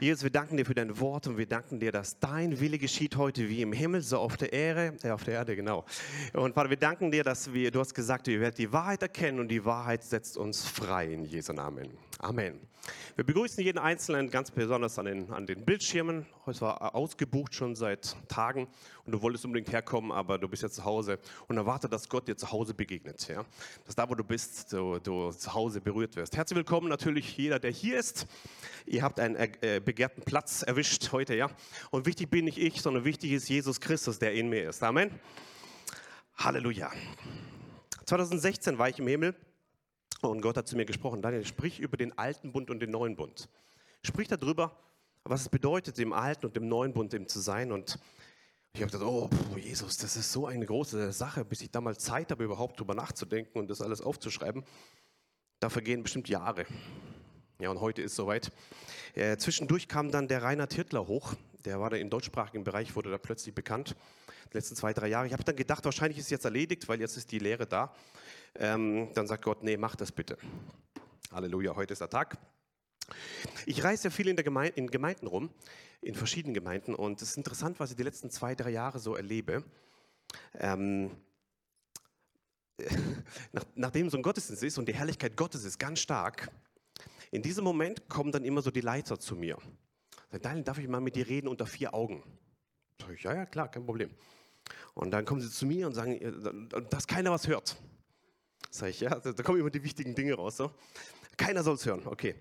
Jesus, wir danken dir für dein Wort und wir danken dir, dass dein Wille geschieht heute wie im Himmel, so auf der Erde, äh, auf der Erde, genau. Und Vater, wir danken dir, dass wir, du hast gesagt, wir werden die Wahrheit erkennen und die Wahrheit setzt uns frei in Jesu Namen. Amen. Wir begrüßen jeden Einzelnen ganz besonders an den, an den Bildschirmen. Es war ausgebucht schon seit Tagen und du wolltest unbedingt herkommen, aber du bist jetzt zu Hause und erwarte, dass Gott dir zu Hause begegnet. Ja? Dass da, wo du bist, du, du zu Hause berührt wirst. Herzlich willkommen natürlich jeder, der hier ist. Ihr habt einen äh, begehrten Platz erwischt heute, ja. Und wichtig bin nicht ich, sondern wichtig ist Jesus Christus, der in mir ist. Amen. Halleluja. 2016 war ich im Himmel und Gott hat zu mir gesprochen, Daniel, sprich über den alten Bund und den neuen Bund. Sprich darüber, was es bedeutet, im alten und im neuen Bund eben zu sein. Und ich habe gedacht, oh pff, Jesus, das ist so eine große Sache, bis ich da mal Zeit habe, überhaupt drüber nachzudenken und das alles aufzuschreiben. Da vergehen bestimmt Jahre. Ja, und heute ist soweit. Äh, zwischendurch kam dann der Rainer Tirtler hoch. Der war da im deutschsprachigen Bereich, wurde da plötzlich bekannt. Die letzten zwei, drei Jahre. Ich habe dann gedacht, wahrscheinlich ist es jetzt erledigt, weil jetzt ist die Lehre da ähm, dann sagt Gott, nee, mach das bitte. Halleluja, heute ist der Tag. Ich reise ja viel in, Gemeinde, in Gemeinden rum, in verschiedenen Gemeinden, und es ist interessant, was ich die letzten zwei, drei Jahre so erlebe. Ähm, nach, nachdem so ein Gottesdienst ist und die Herrlichkeit Gottes ist ganz stark, in diesem Moment kommen dann immer so die Leiter zu mir. Daniel, darf ich mal mit dir reden unter vier Augen? Sag ich, ja, ja, klar, kein Problem. Und dann kommen sie zu mir und sagen, dass keiner was hört. Sag ich, ja, da, da kommen immer die wichtigen Dinge raus. So. Keiner soll es hören, okay.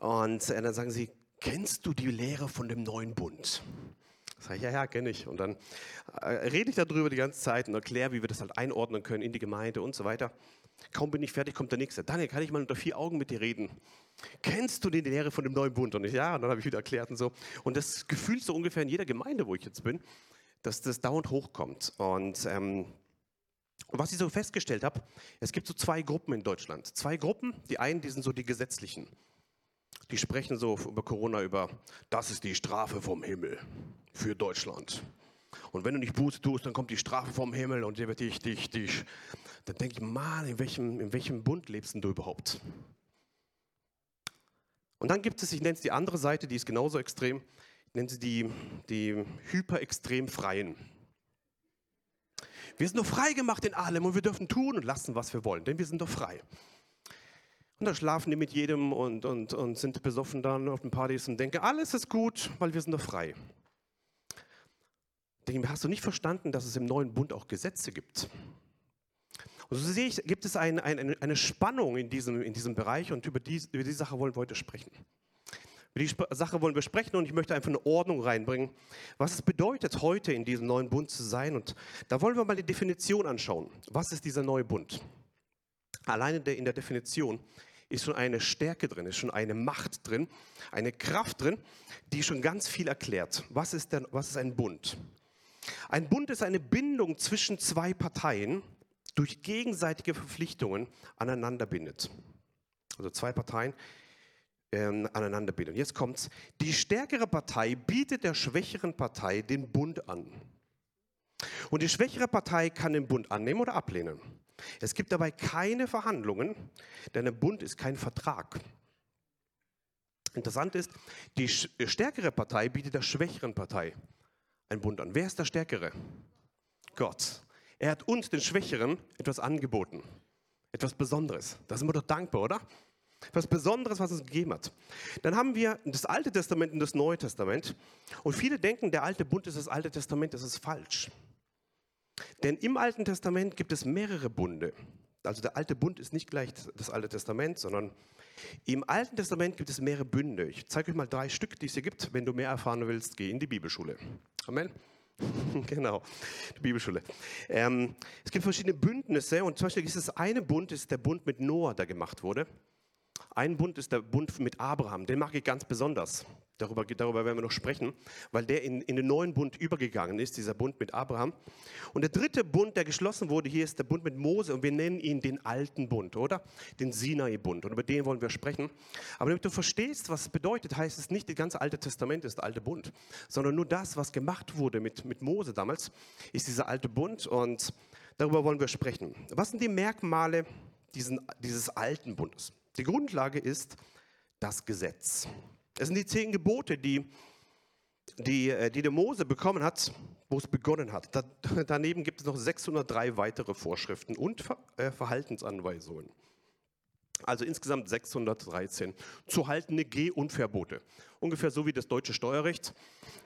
Und äh, dann sagen sie, kennst du die Lehre von dem neuen Bund? Sag ich, ja, ja, kenne ich. Und dann äh, rede ich darüber die ganze Zeit und erkläre, wie wir das halt einordnen können in die Gemeinde und so weiter. Kaum bin ich fertig, kommt der Nächste. Daniel, kann ich mal unter vier Augen mit dir reden? Kennst du die Lehre von dem neuen Bund? Und ich, ja, und dann habe ich wieder erklärt und so. Und das Gefühl so ungefähr in jeder Gemeinde, wo ich jetzt bin, dass das dauernd hochkommt. Und ähm, und was ich so festgestellt habe, es gibt so zwei Gruppen in Deutschland. Zwei Gruppen, die einen, die sind so die gesetzlichen. Die sprechen so über Corona über, das ist die Strafe vom Himmel für Deutschland. Und wenn du nicht Buße tust, dann kommt die Strafe vom Himmel und die wird dich, dich, dich. Dann denke ich, Mann, in welchem, in welchem Bund lebst du überhaupt? Und dann gibt es, ich nenne es die andere Seite, die ist genauso extrem, ich nenne sie die, die hyperextrem Freien. Wir sind doch frei gemacht in allem und wir dürfen tun und lassen, was wir wollen, denn wir sind doch frei. Und da schlafen die mit jedem und, und, und sind besoffen dann auf den Partys und denken, alles ist gut, weil wir sind doch frei. Denke hast du nicht verstanden, dass es im neuen Bund auch Gesetze gibt? Und so sehe ich, gibt es ein, ein, eine Spannung in diesem, in diesem Bereich und über die, über die Sache wollen wir heute sprechen. Die Sache wollen wir sprechen und ich möchte einfach eine Ordnung reinbringen, was es bedeutet, heute in diesem neuen Bund zu sein. Und da wollen wir mal die Definition anschauen. Was ist dieser neue Bund? Alleine in der Definition ist schon eine Stärke drin, ist schon eine Macht drin, eine Kraft drin, die schon ganz viel erklärt. Was ist, denn, was ist ein Bund? Ein Bund ist eine Bindung zwischen zwei Parteien durch gegenseitige Verpflichtungen aneinander bindet. Also zwei Parteien, ähm, aneinander bilden. Jetzt kommt's. Die stärkere Partei bietet der schwächeren Partei den Bund an. Und die schwächere Partei kann den Bund annehmen oder ablehnen. Es gibt dabei keine Verhandlungen, denn ein Bund ist kein Vertrag. Interessant ist, die stärkere Partei bietet der schwächeren Partei einen Bund an. Wer ist der Stärkere? Gott. Er hat uns, den Schwächeren, etwas angeboten. Etwas Besonderes. Da sind wir doch dankbar, oder? Was Besonderes, was es gegeben hat. Dann haben wir das Alte Testament und das Neue Testament. Und viele denken, der alte Bund ist das Alte Testament. Das ist falsch. Denn im Alten Testament gibt es mehrere Bunde. Also der alte Bund ist nicht gleich das Alte Testament, sondern im Alten Testament gibt es mehrere Bünde. Ich zeige euch mal drei Stück, die es hier gibt. Wenn du mehr erfahren willst, geh in die Bibelschule. Amen. genau, die Bibelschule. Ähm, es gibt verschiedene Bündnisse und zum Beispiel ist das eine Bund, ist der Bund mit Noah, der gemacht wurde. Ein Bund ist der Bund mit Abraham, den mag ich ganz besonders. Darüber, darüber werden wir noch sprechen, weil der in, in den neuen Bund übergegangen ist, dieser Bund mit Abraham. Und der dritte Bund, der geschlossen wurde, hier ist der Bund mit Mose und wir nennen ihn den alten Bund, oder? Den Sinai-Bund und über den wollen wir sprechen. Aber damit du verstehst, was es bedeutet, heißt es nicht, das ganze Alte Testament ist der alte Bund, sondern nur das, was gemacht wurde mit, mit Mose damals, ist dieser alte Bund und darüber wollen wir sprechen. Was sind die Merkmale diesen, dieses alten Bundes? Die Grundlage ist das Gesetz. Es sind die zehn Gebote, die, die, äh, die der Mose bekommen hat, wo es begonnen hat. Da, daneben gibt es noch 603 weitere Vorschriften und Ver, äh, Verhaltensanweisungen. Also insgesamt 613 zu haltende Geh- und Verbote. Ungefähr so wie das deutsche Steuerrecht.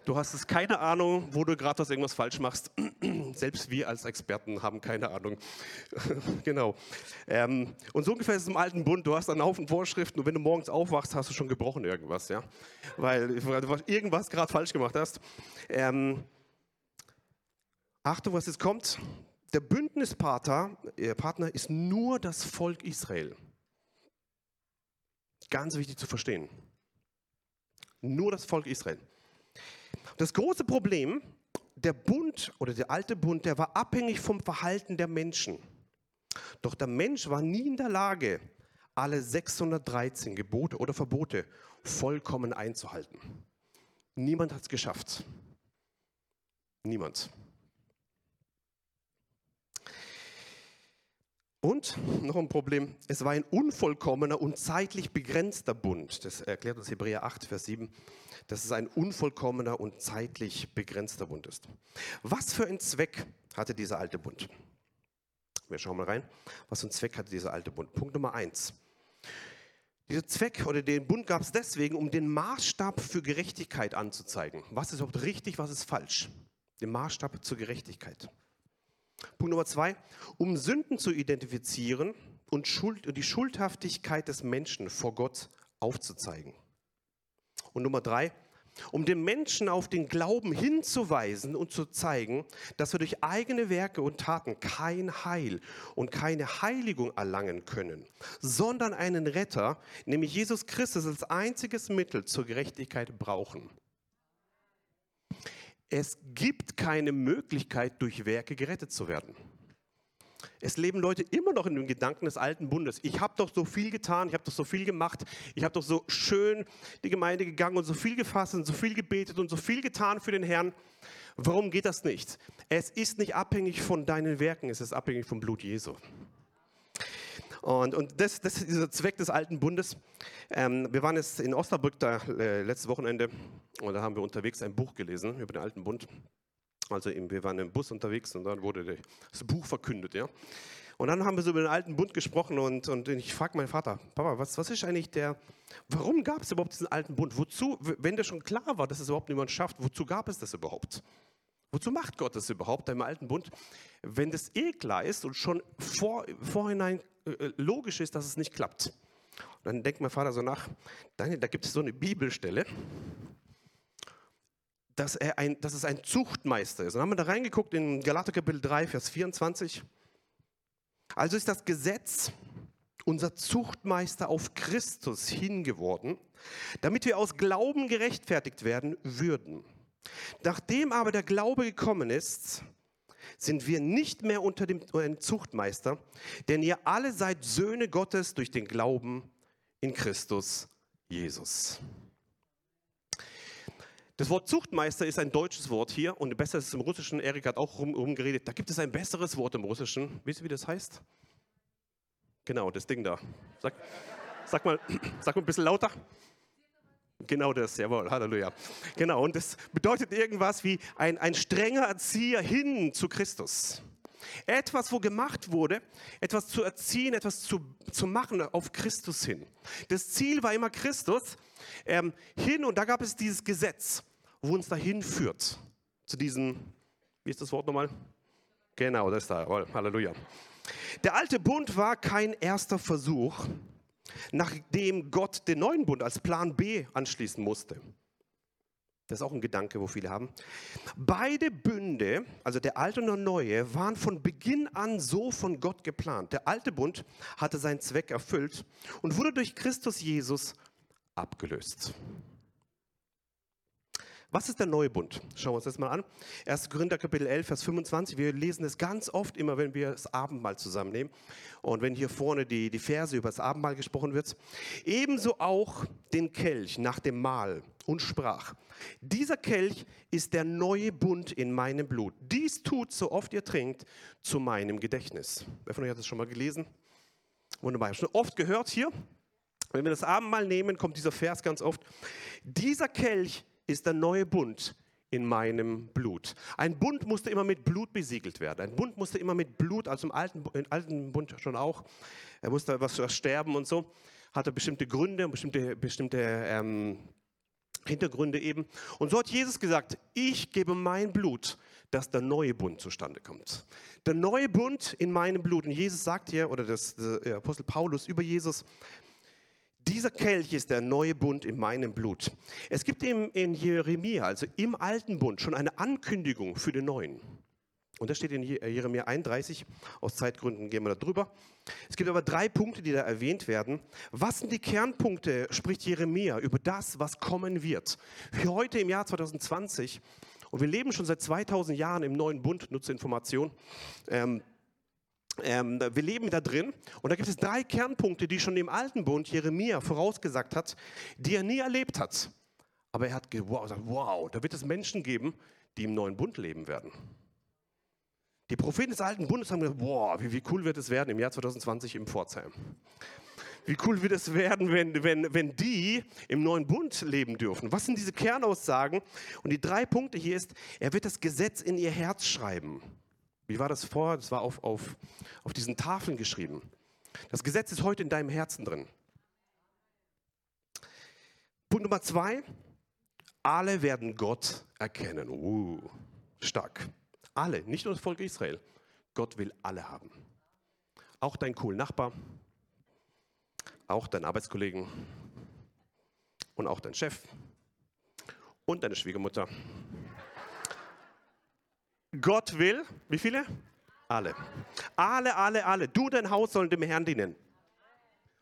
Du hast es keine Ahnung, wo du gerade was irgendwas falsch machst. Selbst wir als Experten haben keine Ahnung. genau. Ähm, und so ungefähr ist es im alten Bund. Du hast einen Haufen Vorschriften und wenn du morgens aufwachst, hast du schon gebrochen irgendwas, ja, weil, du irgendwas gerade falsch gemacht hast. Ähm, Achtung, was jetzt kommt. Der Bündnispartner äh, Partner ist nur das Volk Israel. Ganz wichtig zu verstehen. Nur das Volk Israel. Das große Problem, der Bund oder der alte Bund, der war abhängig vom Verhalten der Menschen. Doch der Mensch war nie in der Lage, alle 613 Gebote oder Verbote vollkommen einzuhalten. Niemand hat es geschafft. Niemand. Und noch ein Problem, es war ein unvollkommener und zeitlich begrenzter Bund. Das erklärt uns Hebräer 8, Vers 7, dass es ein unvollkommener und zeitlich begrenzter Bund ist. Was für einen Zweck hatte dieser alte Bund? Wir schauen mal rein. Was für einen Zweck hatte dieser alte Bund? Punkt Nummer 1. Dieser Zweck oder den Bund gab es deswegen, um den Maßstab für Gerechtigkeit anzuzeigen. Was ist überhaupt richtig, was ist falsch? Den Maßstab zur Gerechtigkeit. Punkt Nummer zwei, um Sünden zu identifizieren und, Schuld, die Schuldhaftigkeit des Menschen vor Gott aufzuzeigen. Und Nummer drei, um den Menschen auf den Glauben hinzuweisen und zu zeigen, dass wir durch eigene Werke und Taten kein Heil und keine Heiligung erlangen können, sondern einen Retter, nämlich Jesus Christus als einziges Mittel zur Gerechtigkeit brauchen. Es gibt keine Möglichkeit, durch Werke gerettet zu werden. Es leben Leute immer noch in dem Gedanken des alten Bundes. Ich habe doch so viel getan, ich habe doch so viel gemacht, ich habe doch so schön die Gemeinde gegangen und so viel gefasst und so viel gebetet und so viel getan für den Herrn. Warum geht das nicht? Es ist nicht abhängig von deinen Werken, es ist abhängig vom Blut Jesu. Und, und das, das ist dieser Zweck des alten Bundes. Ähm, wir waren jetzt in Osnabrück da äh, letztes Wochenende und da haben wir unterwegs ein Buch gelesen über den alten Bund. Also eben, wir waren im Bus unterwegs und dann wurde das Buch verkündet. Ja? Und dann haben wir so über den alten Bund gesprochen und, und ich frage meinen Vater, Papa, was, was ist eigentlich der, warum gab es überhaupt diesen alten Bund? Wozu, wenn der schon klar war, dass es überhaupt niemand schafft, wozu gab es das überhaupt? Wozu macht Gott das überhaupt im alten Bund, wenn das eh klar ist und schon vor, vorhinein logisch ist, dass es nicht klappt? Und dann denkt mein Vater so nach, Daniel, da gibt es so eine Bibelstelle, dass, er ein, dass es ein Zuchtmeister ist. Und dann haben wir da reingeguckt in Galater Kapitel 3, Vers 24. Also ist das Gesetz unser Zuchtmeister auf Christus hingeworden, damit wir aus Glauben gerechtfertigt werden würden. Nachdem aber der Glaube gekommen ist, sind wir nicht mehr unter dem, Zuchtmeister, denn ihr alle seid Söhne Gottes durch den Glauben in Christus Jesus. Das Wort Zuchtmeister ist ein deutsches Wort hier und besser ist es im Russischen. Erik hat auch rum, rumgeredet. Da gibt es ein besseres Wort im Russischen. Wisst ihr, wie das heißt? Genau, das Ding da. Sag, sag, mal, sag mal ein bisschen lauter. Genau das, jawohl, Halleluja. Genau, und das bedeutet irgendwas wie ein, ein strenger Erzieher hin zu Christus. Etwas, wo gemacht wurde, etwas zu erziehen, etwas zu, zu machen auf Christus hin. Das Ziel war immer Christus ähm, hin und da gab es dieses Gesetz, wo uns dahin führt. Zu diesem, wie ist das Wort nochmal? Genau, das da, Halleluja. Der alte Bund war kein erster Versuch, nachdem Gott den neuen Bund als Plan B anschließen musste. Das ist auch ein Gedanke, wo viele haben. Beide Bünde, also der alte und der neue, waren von Beginn an so von Gott geplant. Der alte Bund hatte seinen Zweck erfüllt und wurde durch Christus Jesus abgelöst. Was ist der neue Bund? Schauen wir uns das mal an. 1. Korinther Kapitel 11, Vers 25. Wir lesen es ganz oft immer, wenn wir das Abendmahl zusammennehmen. Und wenn hier vorne die, die Verse über das Abendmahl gesprochen wird. Ebenso auch den Kelch nach dem Mahl und sprach, dieser Kelch ist der neue Bund in meinem Blut. Dies tut, so oft ihr trinkt, zu meinem Gedächtnis. Wer von euch hat das schon mal gelesen? Wunderbar. Schon oft gehört hier. Wenn wir das Abendmahl nehmen, kommt dieser Vers ganz oft. Dieser Kelch ist der neue Bund in meinem Blut. Ein Bund musste immer mit Blut besiegelt werden. Ein Bund musste immer mit Blut, also im alten, im alten Bund schon auch, er musste was, was sterben und so, hatte bestimmte Gründe, bestimmte, bestimmte ähm, Hintergründe eben. Und so hat Jesus gesagt, ich gebe mein Blut, dass der neue Bund zustande kommt. Der neue Bund in meinem Blut. Und Jesus sagt hier, oder das, der Apostel Paulus über Jesus, dieser Kelch ist der neue Bund in meinem Blut. Es gibt im, in Jeremia, also im alten Bund, schon eine Ankündigung für den neuen. Und das steht in Jeremia 31. Aus Zeitgründen gehen wir da drüber. Es gibt aber drei Punkte, die da erwähnt werden. Was sind die Kernpunkte, spricht Jeremia, über das, was kommen wird? Für heute im Jahr 2020. Und wir leben schon seit 2000 Jahren im neuen Bund, nutze Information. Ähm, ähm, wir leben da drin und da gibt es drei Kernpunkte, die schon im alten Bund Jeremia vorausgesagt hat, die er nie erlebt hat. Aber er hat gesagt, wow, da wird es Menschen geben, die im neuen Bund leben werden. Die Propheten des alten Bundes haben gesagt, wow, wie, wie cool wird es werden im Jahr 2020 im Pforzheim. Wie cool wird es werden, wenn, wenn, wenn die im neuen Bund leben dürfen? Was sind diese Kernaussagen? Und die drei Punkte hier ist, er wird das Gesetz in ihr Herz schreiben. Wie war das vor? Das war auf, auf, auf diesen Tafeln geschrieben. Das Gesetz ist heute in deinem Herzen drin. Punkt Nummer zwei, alle werden Gott erkennen. Uh, stark. Alle, nicht nur das Volk Israel. Gott will alle haben. Auch deinen coolen Nachbar, auch deinen Arbeitskollegen und auch deinen Chef und deine Schwiegermutter Gott will, wie viele? Alle. Alle, alle, alle. Du, dein Haus sollen dem Herrn dienen.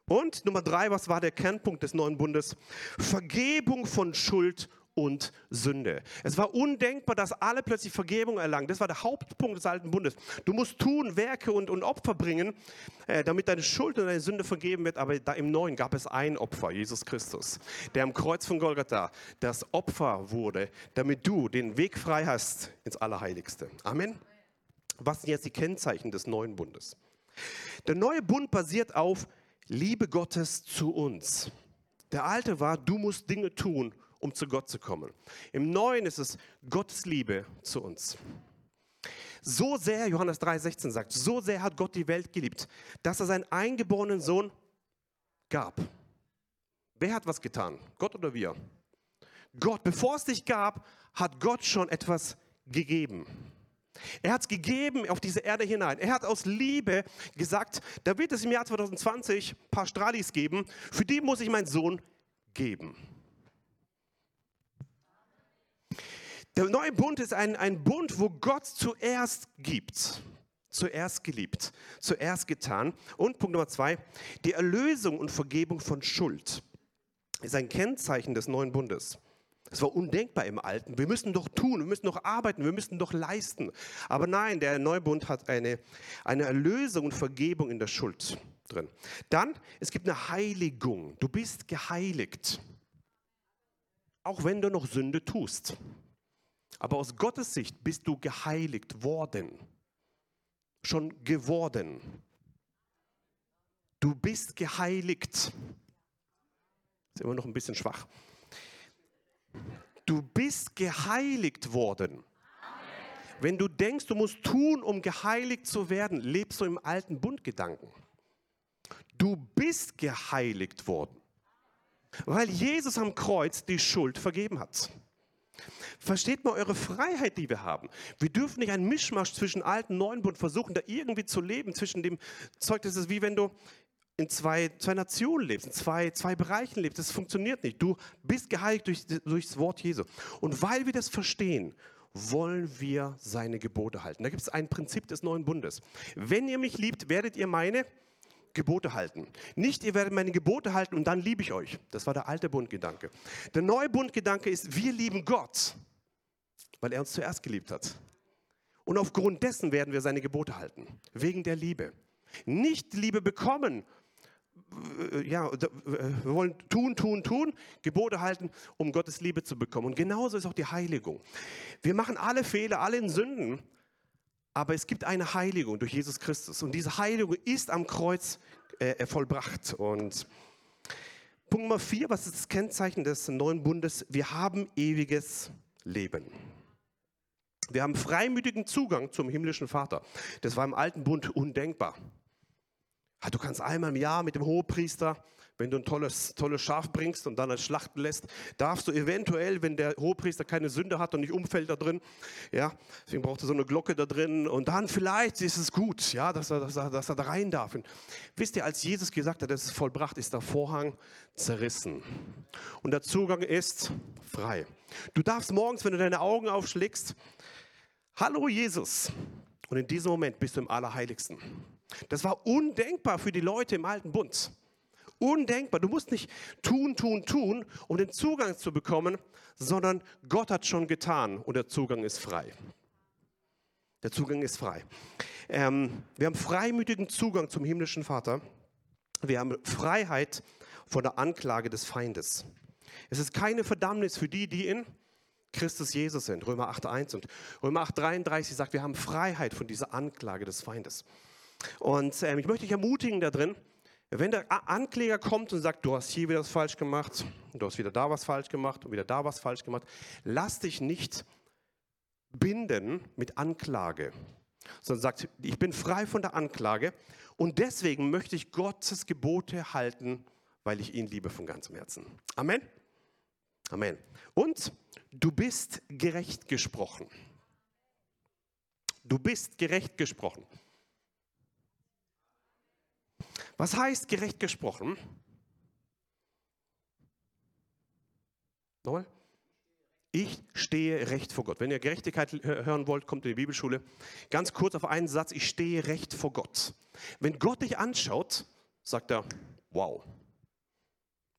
Und Nummer drei, was war der Kernpunkt des neuen Bundes? Vergebung von Schuld und Sünde. Es war undenkbar, dass alle plötzlich Vergebung erlangen. Das war der Hauptpunkt des alten Bundes. Du musst tun, Werke und, und Opfer bringen, äh, damit deine Schuld und deine Sünde vergeben wird. Aber da im Neuen gab es ein Opfer, Jesus Christus, der am Kreuz von Golgatha das Opfer wurde, damit du den Weg frei hast ins Allerheiligste. Amen. Was sind jetzt die Kennzeichen des neuen Bundes? Der neue Bund basiert auf Liebe Gottes zu uns. Der alte war, du musst Dinge tun, um zu Gott zu kommen. Im Neuen ist es Gottes Liebe zu uns. So sehr, Johannes 3,16 sagt, so sehr hat Gott die Welt geliebt, dass er seinen eingeborenen Sohn gab. Wer hat was getan? Gott oder wir? Gott, bevor es dich gab, hat Gott schon etwas gegeben. Er hat es gegeben auf diese Erde hinein. Er hat aus Liebe gesagt, da wird es im Jahr 2020 ein paar Stralis geben, für die muss ich meinen Sohn geben. Der neue Bund ist ein, ein Bund, wo Gott zuerst gibt, zuerst geliebt, zuerst getan. Und Punkt Nummer zwei, die Erlösung und Vergebung von Schuld ist ein Kennzeichen des neuen Bundes. Es war undenkbar im Alten. Wir müssen doch tun, wir müssen doch arbeiten, wir müssen doch leisten. Aber nein, der Neubund hat eine, eine Erlösung und Vergebung in der Schuld drin. Dann, es gibt eine Heiligung. Du bist geheiligt. Auch wenn du noch Sünde tust. Aber aus Gottes Sicht bist du geheiligt worden. Schon geworden. Du bist geheiligt. Ist immer noch ein bisschen schwach. Du bist geheiligt worden. Wenn du denkst, du musst tun, um geheiligt zu werden, lebst du im alten Bundgedanken. Du bist geheiligt worden, weil Jesus am Kreuz die Schuld vergeben hat. Versteht mal eure Freiheit, die wir haben. Wir dürfen nicht einen Mischmasch zwischen alten und neuen Bund versuchen, da irgendwie zu leben zwischen dem Zeug. Das ist wie wenn du in zwei, zwei Nationen lebst, in zwei, zwei Bereichen lebst. Das funktioniert nicht. Du bist geheiligt durch, das Wort Jesu. Und weil wir das verstehen, wollen wir seine Gebote halten. Da gibt es ein Prinzip des neuen Bundes. Wenn ihr mich liebt, werdet ihr meine Gebote halten. Nicht, ihr werdet meine Gebote halten und dann liebe ich euch. Das war der alte Bundgedanke. Der neue Bundgedanke ist, wir lieben Gott, weil er uns zuerst geliebt hat. Und aufgrund dessen werden wir seine Gebote halten, wegen der Liebe. Nicht Liebe bekommen, ja, wir wollen tun, tun, tun, Gebote halten, um Gottes Liebe zu bekommen. Und genauso ist auch die Heiligung. Wir machen alle Fehler, alle in Sünden, aber es gibt eine Heiligung durch Jesus Christus und diese Heiligung ist am Kreuz äh, vollbracht. Und Punkt Nummer vier, was ist das Kennzeichen des neuen Bundes? Wir haben ewiges Leben. Wir haben freimütigen Zugang zum himmlischen Vater. Das war im alten Bund undenkbar. Du kannst einmal im Jahr mit dem Hohepriester wenn du ein tolles, tolles Schaf bringst und dann es schlachten lässt, darfst du eventuell, wenn der Hohepriester keine Sünde hat und nicht umfällt da drin, ja, deswegen braucht er so eine Glocke da drin und dann vielleicht ist es gut, ja, dass er, dass er, dass er da rein darf. Und wisst ihr, als Jesus gesagt hat, es ist vollbracht, ist der Vorhang zerrissen und der Zugang ist frei. Du darfst morgens, wenn du deine Augen aufschlägst, Hallo Jesus. Und in diesem Moment bist du im Allerheiligsten. Das war undenkbar für die Leute im alten Bund. Undenkbar. Du musst nicht tun, tun, tun, um den Zugang zu bekommen, sondern Gott hat schon getan und der Zugang ist frei. Der Zugang ist frei. Ähm, wir haben freimütigen Zugang zum himmlischen Vater. Wir haben Freiheit von der Anklage des Feindes. Es ist keine Verdammnis für die, die in Christus Jesus sind. Römer 8,1 und Römer 8,33 sagt, wir haben Freiheit von dieser Anklage des Feindes. Und ähm, ich möchte dich ermutigen da drin, wenn der Ankläger kommt und sagt, du hast hier wieder was falsch gemacht, du hast wieder da was falsch gemacht und wieder da was falsch gemacht, lass dich nicht binden mit Anklage, sondern sagt, ich bin frei von der Anklage und deswegen möchte ich Gottes Gebote halten, weil ich ihn liebe von ganzem Herzen. Amen. Amen. Und du bist gerecht gesprochen. Du bist gerecht gesprochen. Was heißt gerecht gesprochen? Nochmal. Ich stehe recht vor Gott. Wenn ihr Gerechtigkeit hören wollt, kommt in die Bibelschule. Ganz kurz auf einen Satz, ich stehe recht vor Gott. Wenn Gott dich anschaut, sagt er, wow,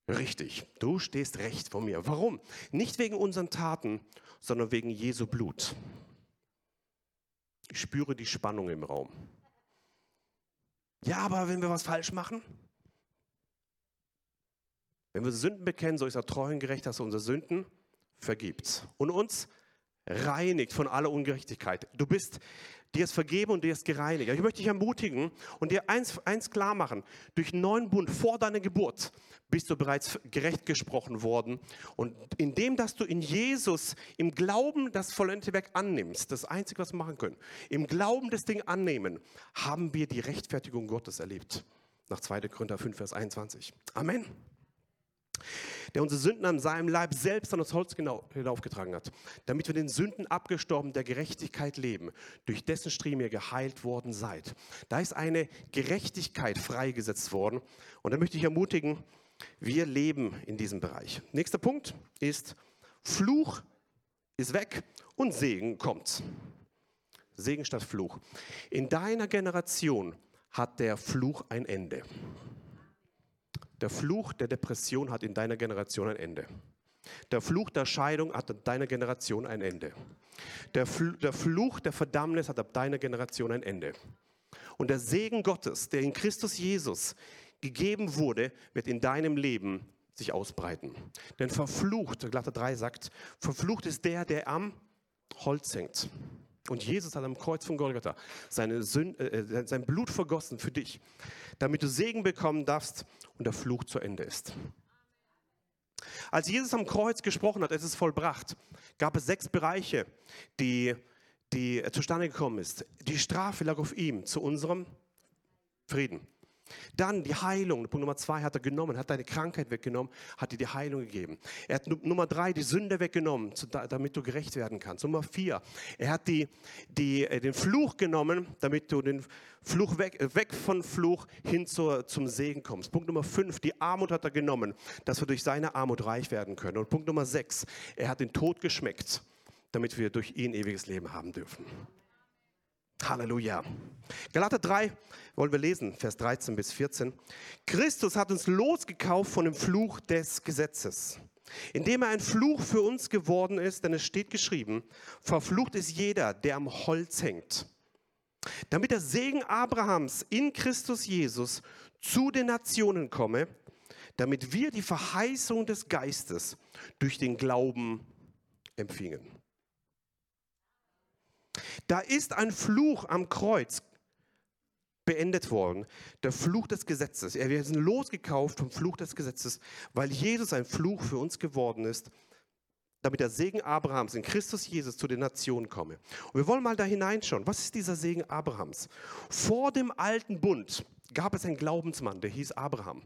richtig, du stehst recht vor mir. Warum? Nicht wegen unseren Taten, sondern wegen Jesu Blut. Ich spüre die Spannung im Raum. Ja, aber wenn wir was falsch machen? Wenn wir Sünden bekennen, so ist er treu und gerecht, dass er unsere Sünden vergibt und uns reinigt von aller Ungerechtigkeit. Du bist, dir ist vergeben und dir ist gereinigt. Ich möchte dich ermutigen und dir eins, eins klar machen. Durch neuen Bund vor deiner Geburt bist du bereits gerecht gesprochen worden. Und indem, dass du in Jesus im Glauben das vollendete Werk annimmst, das Einzige, was wir machen können, im Glauben das Ding annehmen, haben wir die Rechtfertigung Gottes erlebt. Nach 2. Korinther 5, Vers 21. Amen der unsere Sünden an seinem Leib selbst an das Holz hinaufgetragen hat, damit wir den Sünden abgestorben der Gerechtigkeit leben, durch dessen Striemen ihr geheilt worden seid. Da ist eine Gerechtigkeit freigesetzt worden und da möchte ich ermutigen, wir leben in diesem Bereich. Nächster Punkt ist, Fluch ist weg und Segen kommt. Segen statt Fluch. In deiner Generation hat der Fluch ein Ende. Der Fluch der Depression hat in deiner Generation ein Ende. Der Fluch der Scheidung hat in deiner Generation ein Ende. Der, Fl der Fluch der Verdammnis hat ab deiner Generation ein Ende. Und der Segen Gottes, der in Christus Jesus gegeben wurde, wird in deinem Leben sich ausbreiten. Denn verflucht, Galater 3 sagt, verflucht ist der, der am Holz hängt. Und Jesus hat am Kreuz von Golgatha seine Sünde, äh, sein Blut vergossen für dich, damit du Segen bekommen darfst und der Fluch zu Ende ist. Als Jesus am Kreuz gesprochen hat, es ist vollbracht, gab es sechs Bereiche, die, die zustande gekommen ist. Die Strafe lag auf ihm zu unserem Frieden. Dann die Heilung. Punkt Nummer zwei hat er genommen, hat deine Krankheit weggenommen, hat dir die Heilung gegeben. Er hat Nummer drei die Sünde weggenommen, damit du gerecht werden kannst. Nummer vier, er hat die, die, äh, den Fluch genommen, damit du den Fluch weg, äh, weg von Fluch hin zur, zum Segen kommst. Punkt Nummer fünf, die Armut hat er genommen, dass wir durch seine Armut reich werden können. Und Punkt Nummer sechs, er hat den Tod geschmeckt, damit wir durch ihn ewiges Leben haben dürfen. Halleluja. Galater 3 wollen wir lesen, Vers 13 bis 14. Christus hat uns losgekauft von dem Fluch des Gesetzes, indem er ein Fluch für uns geworden ist, denn es steht geschrieben, verflucht ist jeder, der am Holz hängt. Damit der Segen Abrahams in Christus Jesus zu den Nationen komme, damit wir die Verheißung des Geistes durch den Glauben empfingen. Da ist ein Fluch am Kreuz beendet worden. Der Fluch des Gesetzes. Wir sind losgekauft vom Fluch des Gesetzes, weil Jesus ein Fluch für uns geworden ist, damit der Segen Abrahams in Christus Jesus zu den Nationen komme. Und wir wollen mal da hineinschauen. Was ist dieser Segen Abrahams? Vor dem alten Bund gab es einen Glaubensmann, der hieß Abraham.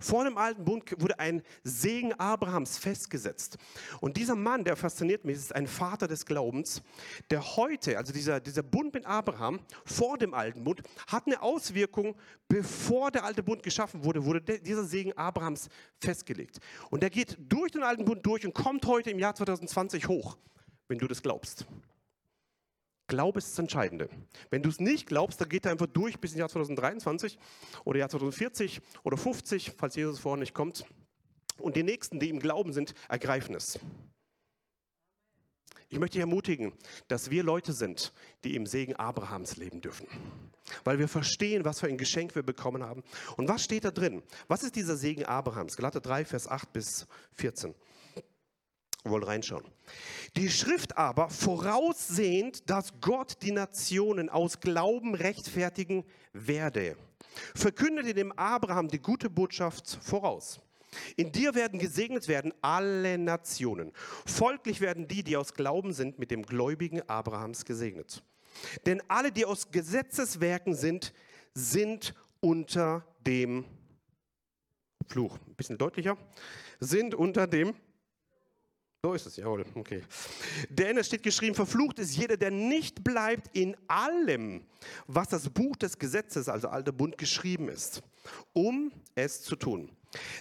Vor dem alten Bund wurde ein Segen Abrahams festgesetzt. Und dieser Mann, der fasziniert mich, ist ein Vater des Glaubens, der heute, also dieser, dieser Bund mit Abraham vor dem alten Bund, hat eine Auswirkung, bevor der alte Bund geschaffen wurde, wurde dieser Segen Abrahams festgelegt. Und der geht durch den alten Bund durch und kommt heute im Jahr 2020 hoch, wenn du das glaubst. Glaube ist das Entscheidende. Wenn du es nicht glaubst, dann geht er einfach durch bis ins Jahr 2023 oder Jahr 2040 oder 50, falls Jesus vorher nicht kommt. Und die Nächsten, die ihm glauben sind, ergreifen es. Ich möchte dich ermutigen, dass wir Leute sind, die im Segen Abrahams leben dürfen. Weil wir verstehen, was für ein Geschenk wir bekommen haben. Und was steht da drin? Was ist dieser Segen Abrahams? Galater 3, Vers 8 bis 14. Wir reinschauen. Die Schrift aber, voraussehend, dass Gott die Nationen aus Glauben rechtfertigen werde, verkündete dem Abraham die gute Botschaft voraus. In dir werden gesegnet werden alle Nationen. Folglich werden die, die aus Glauben sind, mit dem gläubigen Abrahams gesegnet. Denn alle, die aus Gesetzeswerken sind, sind unter dem Fluch. Ein bisschen deutlicher. Sind unter dem so ist es, jawohl, okay. Denn es steht geschrieben, verflucht ist jeder, der nicht bleibt in allem, was das Buch des Gesetzes, also alter Bund, geschrieben ist, um es zu tun.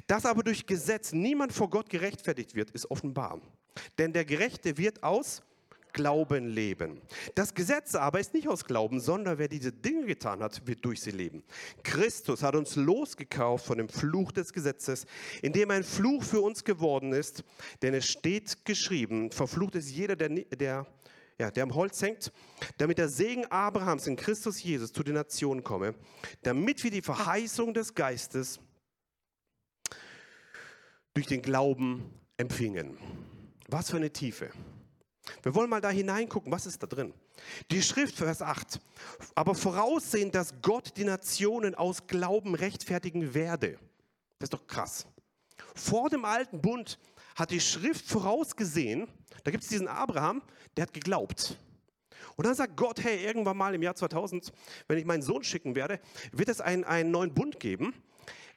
Dass aber durch Gesetz niemand vor Gott gerechtfertigt wird, ist offenbar. Denn der Gerechte wird aus Glauben leben. Das Gesetz aber ist nicht aus Glauben, sondern wer diese Dinge getan hat, wird durch sie leben. Christus hat uns losgekauft von dem Fluch des Gesetzes, indem ein Fluch für uns geworden ist, denn es steht geschrieben, verflucht ist jeder, der, der ja, der am Holz hängt, damit der Segen Abrahams in Christus Jesus zu den Nationen komme, damit wir die Verheißung des Geistes durch den Glauben empfingen. Was für eine Tiefe. Wir wollen mal da hineingucken, was ist da drin? Die Schrift, Vers 8. Aber voraussehen, dass Gott die Nationen aus Glauben rechtfertigen werde. Das ist doch krass. Vor dem alten Bund hat die Schrift vorausgesehen, da gibt es diesen Abraham, der hat geglaubt. Und dann sagt Gott, hey, irgendwann mal im Jahr 2000, wenn ich meinen Sohn schicken werde, wird es einen, einen neuen Bund geben.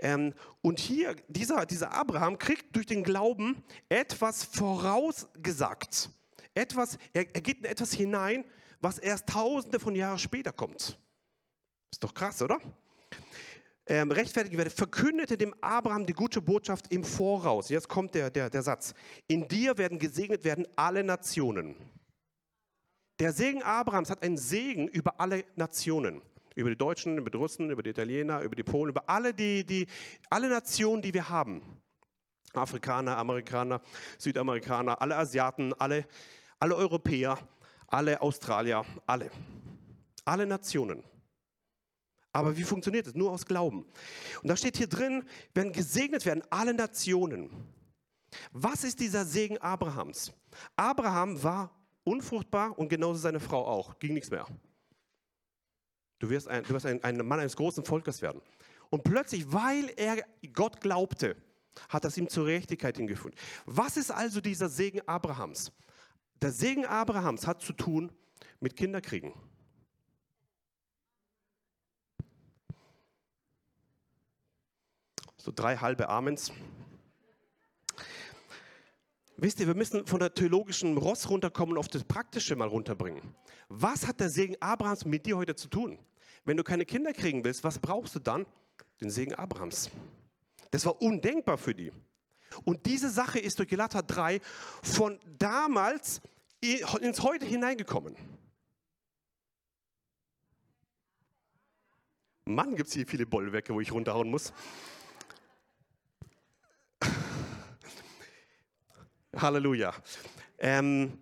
Ähm, und hier, dieser, dieser Abraham kriegt durch den Glauben etwas vorausgesagt etwas, er, er geht in etwas hinein, was erst tausende von Jahren später kommt. Ist doch krass, oder? Ähm, rechtfertigen werde, verkündete dem Abraham die gute Botschaft im Voraus. Jetzt kommt der, der, der Satz. In dir werden gesegnet werden alle Nationen. Der Segen Abrahams hat einen Segen über alle Nationen. Über die Deutschen, über die Russen, über die Italiener, über die Polen, über alle, die, die, alle Nationen, die wir haben. Afrikaner, Amerikaner, Südamerikaner, alle Asiaten, alle alle Europäer, alle Australier, alle. Alle Nationen. Aber wie funktioniert das? Nur aus Glauben. Und da steht hier drin, wenn gesegnet werden alle Nationen. Was ist dieser Segen Abrahams? Abraham war unfruchtbar und genauso seine Frau auch. Ging nichts mehr. Du wirst, ein, du wirst ein, ein Mann eines großen Volkes werden. Und plötzlich, weil er Gott glaubte, hat das ihm zur Gerechtigkeit hingeführt. Was ist also dieser Segen Abrahams? Der Segen Abrahams hat zu tun mit Kinderkriegen. So drei halbe Amens. Wisst ihr, wir müssen von der theologischen Ross runterkommen und auf das Praktische mal runterbringen. Was hat der Segen Abrahams mit dir heute zu tun? Wenn du keine Kinder kriegen willst, was brauchst du dann? Den Segen Abrahams. Das war undenkbar für die. Und diese Sache ist durch Galater 3 von damals ins Heute hineingekommen. Mann, gibt es hier viele Bollwerke, wo ich runterhauen muss. Halleluja. Ähm,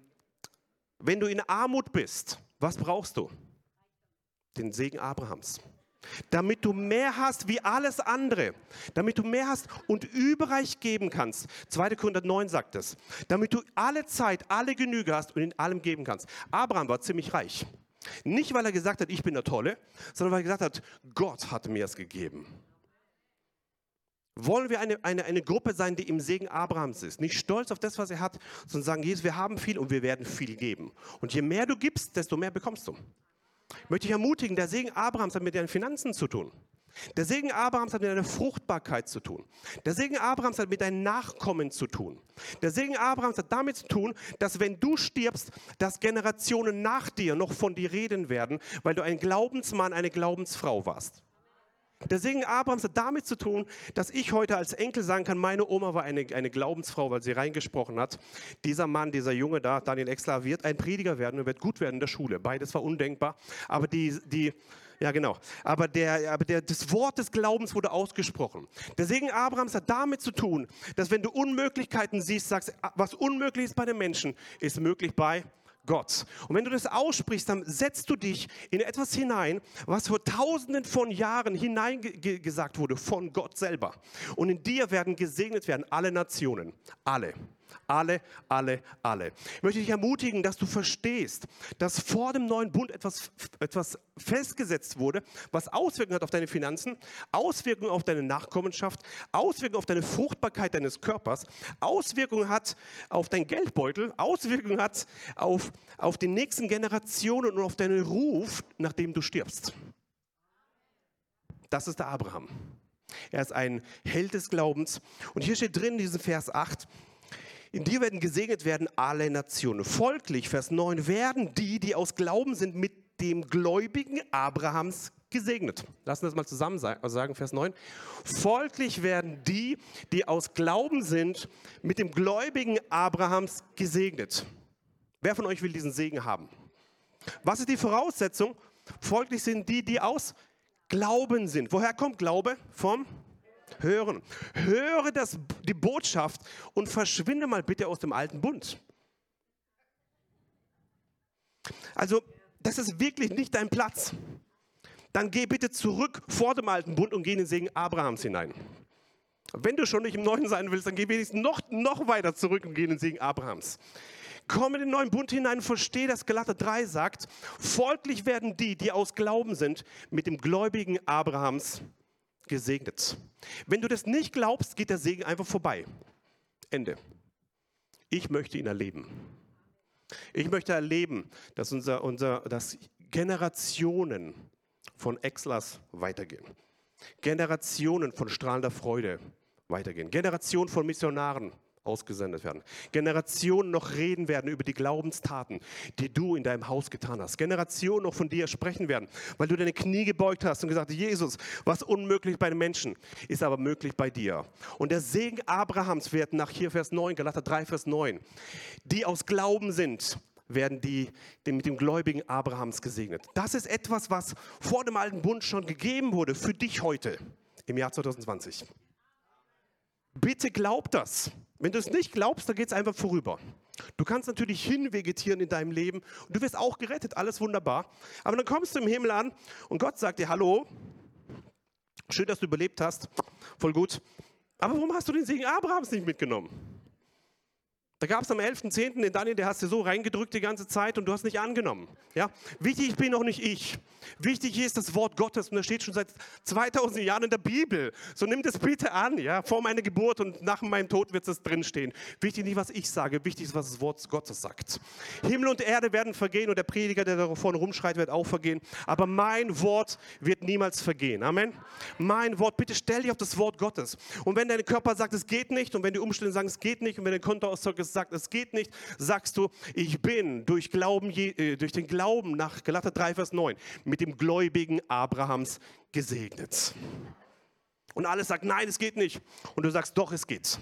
wenn du in Armut bist, was brauchst du? Den Segen Abrahams damit du mehr hast wie alles andere, damit du mehr hast und überreich geben kannst. 2. Korinther 9 sagt es. Damit du alle Zeit, alle Genüge hast und in allem geben kannst. Abraham war ziemlich reich. Nicht, weil er gesagt hat, ich bin der Tolle, sondern weil er gesagt hat, Gott hat mir es gegeben. Wollen wir eine, eine, eine Gruppe sein, die im Segen Abrahams ist? Nicht stolz auf das, was er hat, sondern sagen, Jesus, wir haben viel und wir werden viel geben. Und je mehr du gibst, desto mehr bekommst du. Ich möchte dich ermutigen, der Segen Abrahams hat mit deinen Finanzen zu tun. Der Segen Abrahams hat mit deiner Fruchtbarkeit zu tun. Der Segen Abrahams hat mit deinen Nachkommen zu tun. Der Segen Abrahams hat damit zu tun, dass wenn du stirbst, dass Generationen nach dir noch von dir reden werden, weil du ein Glaubensmann, eine Glaubensfrau warst. Der Segen Abrahams hat damit zu tun, dass ich heute als Enkel sagen kann, meine Oma war eine, eine Glaubensfrau, weil sie reingesprochen hat. Dieser Mann, dieser Junge da, Daniel Exler, wird ein Prediger werden und wird gut werden in der Schule. Beides war undenkbar. Aber die, die, ja genau, aber, der, aber der, das Wort des Glaubens wurde ausgesprochen. Der Segen Abrahams hat damit zu tun, dass wenn du Unmöglichkeiten siehst, sagst, was unmöglich ist bei den Menschen, ist möglich bei Gott. Und wenn du das aussprichst, dann setzt du dich in etwas hinein, was vor tausenden von Jahren hineingesagt wurde von Gott selber. Und in dir werden gesegnet werden alle Nationen, alle. Alle, alle, alle. Ich möchte dich ermutigen, dass du verstehst, dass vor dem neuen Bund etwas, etwas festgesetzt wurde, was Auswirkungen hat auf deine Finanzen, Auswirkungen auf deine Nachkommenschaft, Auswirkungen auf deine Fruchtbarkeit deines Körpers, Auswirkungen hat auf dein Geldbeutel, Auswirkungen hat auf, auf die nächsten Generationen und auf deinen Ruf, nachdem du stirbst. Das ist der Abraham. Er ist ein Held des Glaubens. Und hier steht drin in diesem Vers 8, in dir werden gesegnet werden alle Nationen. Folglich, Vers 9, werden die, die aus Glauben sind, mit dem Gläubigen Abrahams gesegnet. Lassen wir das mal zusammen sagen, Vers 9. Folglich werden die, die aus Glauben sind, mit dem Gläubigen Abrahams gesegnet. Wer von euch will diesen Segen haben? Was ist die Voraussetzung? Folglich sind die, die aus Glauben sind. Woher kommt Glaube? Vom Hören. Höre das, die Botschaft und verschwinde mal bitte aus dem alten Bund. Also, das ist wirklich nicht dein Platz. Dann geh bitte zurück vor dem alten Bund und geh in den Segen Abrahams hinein. Wenn du schon nicht im Neuen sein willst, dann geh wenigstens noch, noch weiter zurück und geh in den Segen Abrahams. Komm in den neuen Bund hinein und verstehe, dass Galater 3 sagt, folglich werden die, die aus Glauben sind, mit dem gläubigen Abrahams gesegnet. Wenn du das nicht glaubst, geht der Segen einfach vorbei. Ende. Ich möchte ihn erleben. Ich möchte erleben, dass, unser, unser, dass Generationen von Exlas weitergehen. Generationen von strahlender Freude weitergehen. Generationen von Missionaren ausgesendet werden. Generationen noch reden werden über die Glaubenstaten, die du in deinem Haus getan hast. Generationen noch von dir sprechen werden, weil du deine Knie gebeugt hast und gesagt, Jesus, was unmöglich bei den Menschen, ist aber möglich bei dir. Und der Segen Abrahams wird nach hier Vers 9, Galater 3, Vers 9, die aus Glauben sind, werden die mit dem gläubigen Abrahams gesegnet. Das ist etwas, was vor dem alten Bund schon gegeben wurde für dich heute im Jahr 2020. Bitte glaub das. Wenn du es nicht glaubst, dann geht es einfach vorüber. Du kannst natürlich hinvegetieren in deinem Leben und du wirst auch gerettet, alles wunderbar. Aber dann kommst du im Himmel an und Gott sagt dir, hallo, schön, dass du überlebt hast, voll gut. Aber warum hast du den Segen Abrahams nicht mitgenommen? Da gab es am 11.10. den Daniel, der hast du so reingedrückt die ganze Zeit und du hast nicht angenommen. Ja? Wichtig bin noch nicht ich. Wichtig ist das Wort Gottes und das steht schon seit 2000 Jahren in der Bibel. So nimm das bitte an, ja? vor meiner Geburt und nach meinem Tod wird es drinstehen. Wichtig nicht, was ich sage, wichtig ist, was das Wort Gottes sagt. Himmel und Erde werden vergehen und der Prediger, der da vorne rumschreit, wird auch vergehen. Aber mein Wort wird niemals vergehen. Amen. Mein Wort, bitte stell dich auf das Wort Gottes. Und wenn dein Körper sagt, es geht nicht und wenn die Umstände sagen, es geht nicht und wenn dein Kontoauszug es sagt, es geht nicht, sagst du, ich bin durch, Glauben, äh, durch den Glauben nach Galater 3, Vers 9 mit dem Gläubigen Abrahams gesegnet. Und alles sagt, nein, es geht nicht. Und du sagst, doch, es geht.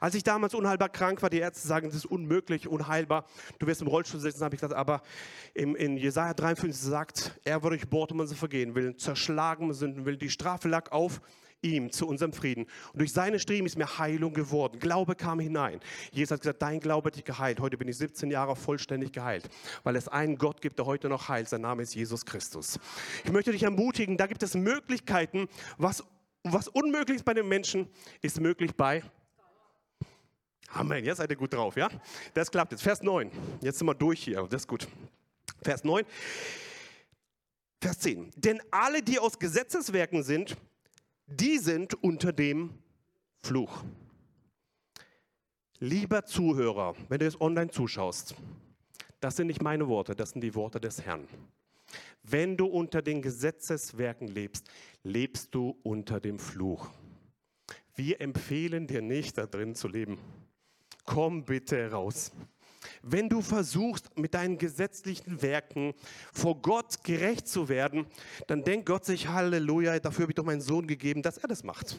Als ich damals unheilbar krank war, die Ärzte sagen, das ist unmöglich, unheilbar. Du wirst im Rollstuhl sitzen, habe ich gesagt, aber in, in Jesaja 53 sagt, er wurde durchbohrt um unser Vergehen, will zerschlagen Sünden, will die Strafe lag auf ihm zu unserem Frieden. Und durch seine Striemen ist mir Heilung geworden. Glaube kam hinein. Jesus hat gesagt, dein Glaube hat dich geheilt. Heute bin ich 17 Jahre vollständig geheilt, weil es einen Gott gibt, der heute noch heilt. Sein Name ist Jesus Christus. Ich möchte dich ermutigen, da gibt es Möglichkeiten. Was, was unmöglich ist bei den Menschen, ist möglich bei Amen, jetzt seid ihr gut drauf, ja? Das klappt jetzt. Vers 9. Jetzt sind wir durch hier, das ist gut. Vers 9. Vers 10. Denn alle, die aus Gesetzeswerken sind, die sind unter dem Fluch. Lieber Zuhörer, wenn du jetzt online zuschaust, das sind nicht meine Worte, das sind die Worte des Herrn. Wenn du unter den Gesetzeswerken lebst, lebst du unter dem Fluch. Wir empfehlen dir nicht, da drin zu leben. Komm bitte raus. Wenn du versuchst, mit deinen gesetzlichen Werken vor Gott gerecht zu werden, dann denkt Gott sich, Halleluja, dafür habe ich doch meinen Sohn gegeben, dass er das macht.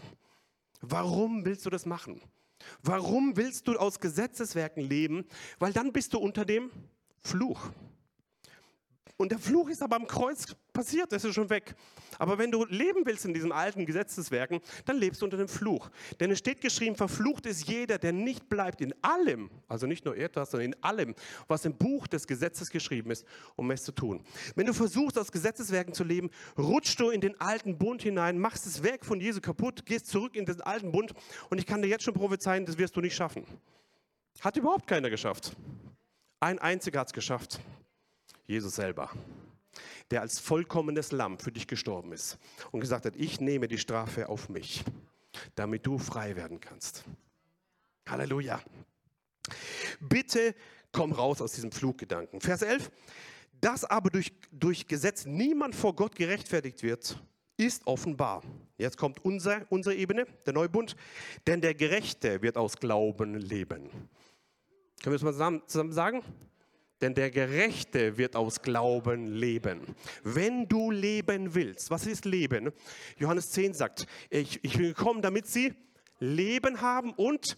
Warum willst du das machen? Warum willst du aus Gesetzeswerken leben? Weil dann bist du unter dem Fluch. Und der Fluch ist aber am Kreuz passiert, das ist schon weg. Aber wenn du leben willst in diesen alten Gesetzeswerken, dann lebst du unter dem Fluch. Denn es steht geschrieben, verflucht ist jeder, der nicht bleibt in allem, also nicht nur etwas, sondern in allem, was im Buch des Gesetzes geschrieben ist, um es zu tun. Wenn du versuchst, aus Gesetzeswerken zu leben, rutschst du in den alten Bund hinein, machst das Werk von Jesu kaputt, gehst zurück in den alten Bund und ich kann dir jetzt schon prophezeien, das wirst du nicht schaffen. Hat überhaupt keiner geschafft. Ein einziger hat es geschafft. Jesus selber, der als vollkommenes Lamm für dich gestorben ist und gesagt hat, ich nehme die Strafe auf mich, damit du frei werden kannst. Halleluja. Bitte komm raus aus diesem Fluggedanken. Vers 11. Dass aber durch, durch Gesetz niemand vor Gott gerechtfertigt wird, ist offenbar. Jetzt kommt unser, unsere Ebene, der Neubund. Denn der Gerechte wird aus Glauben leben. Können wir das mal zusammen, zusammen sagen? Denn der Gerechte wird aus Glauben leben. Wenn du leben willst, was ist Leben? Johannes 10 sagt, ich, ich bin gekommen, damit sie Leben haben und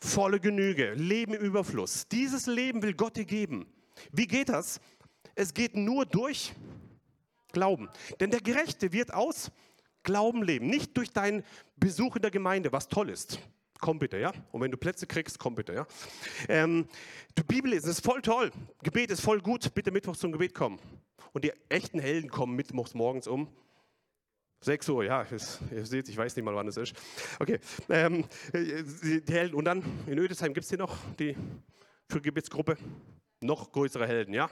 volle Genüge, Leben im Überfluss. Dieses Leben will Gott dir geben. Wie geht das? Es geht nur durch Glauben. Denn der Gerechte wird aus Glauben leben, nicht durch deinen Besuch in der Gemeinde, was toll ist komm bitte, ja? Und wenn du Plätze kriegst, komm bitte, ja? Ähm, die Bibel lesen ist voll toll. Gebet ist voll gut. Bitte Mittwochs zum Gebet kommen. Und die echten Helden kommen mittwochs morgens um 6 Uhr, ja, ihr seht, ich weiß nicht mal, wann es ist. Okay, ähm, die Helden. Und dann in Ödesheim gibt es hier noch die für Gebetsgruppe noch größere Helden, ja?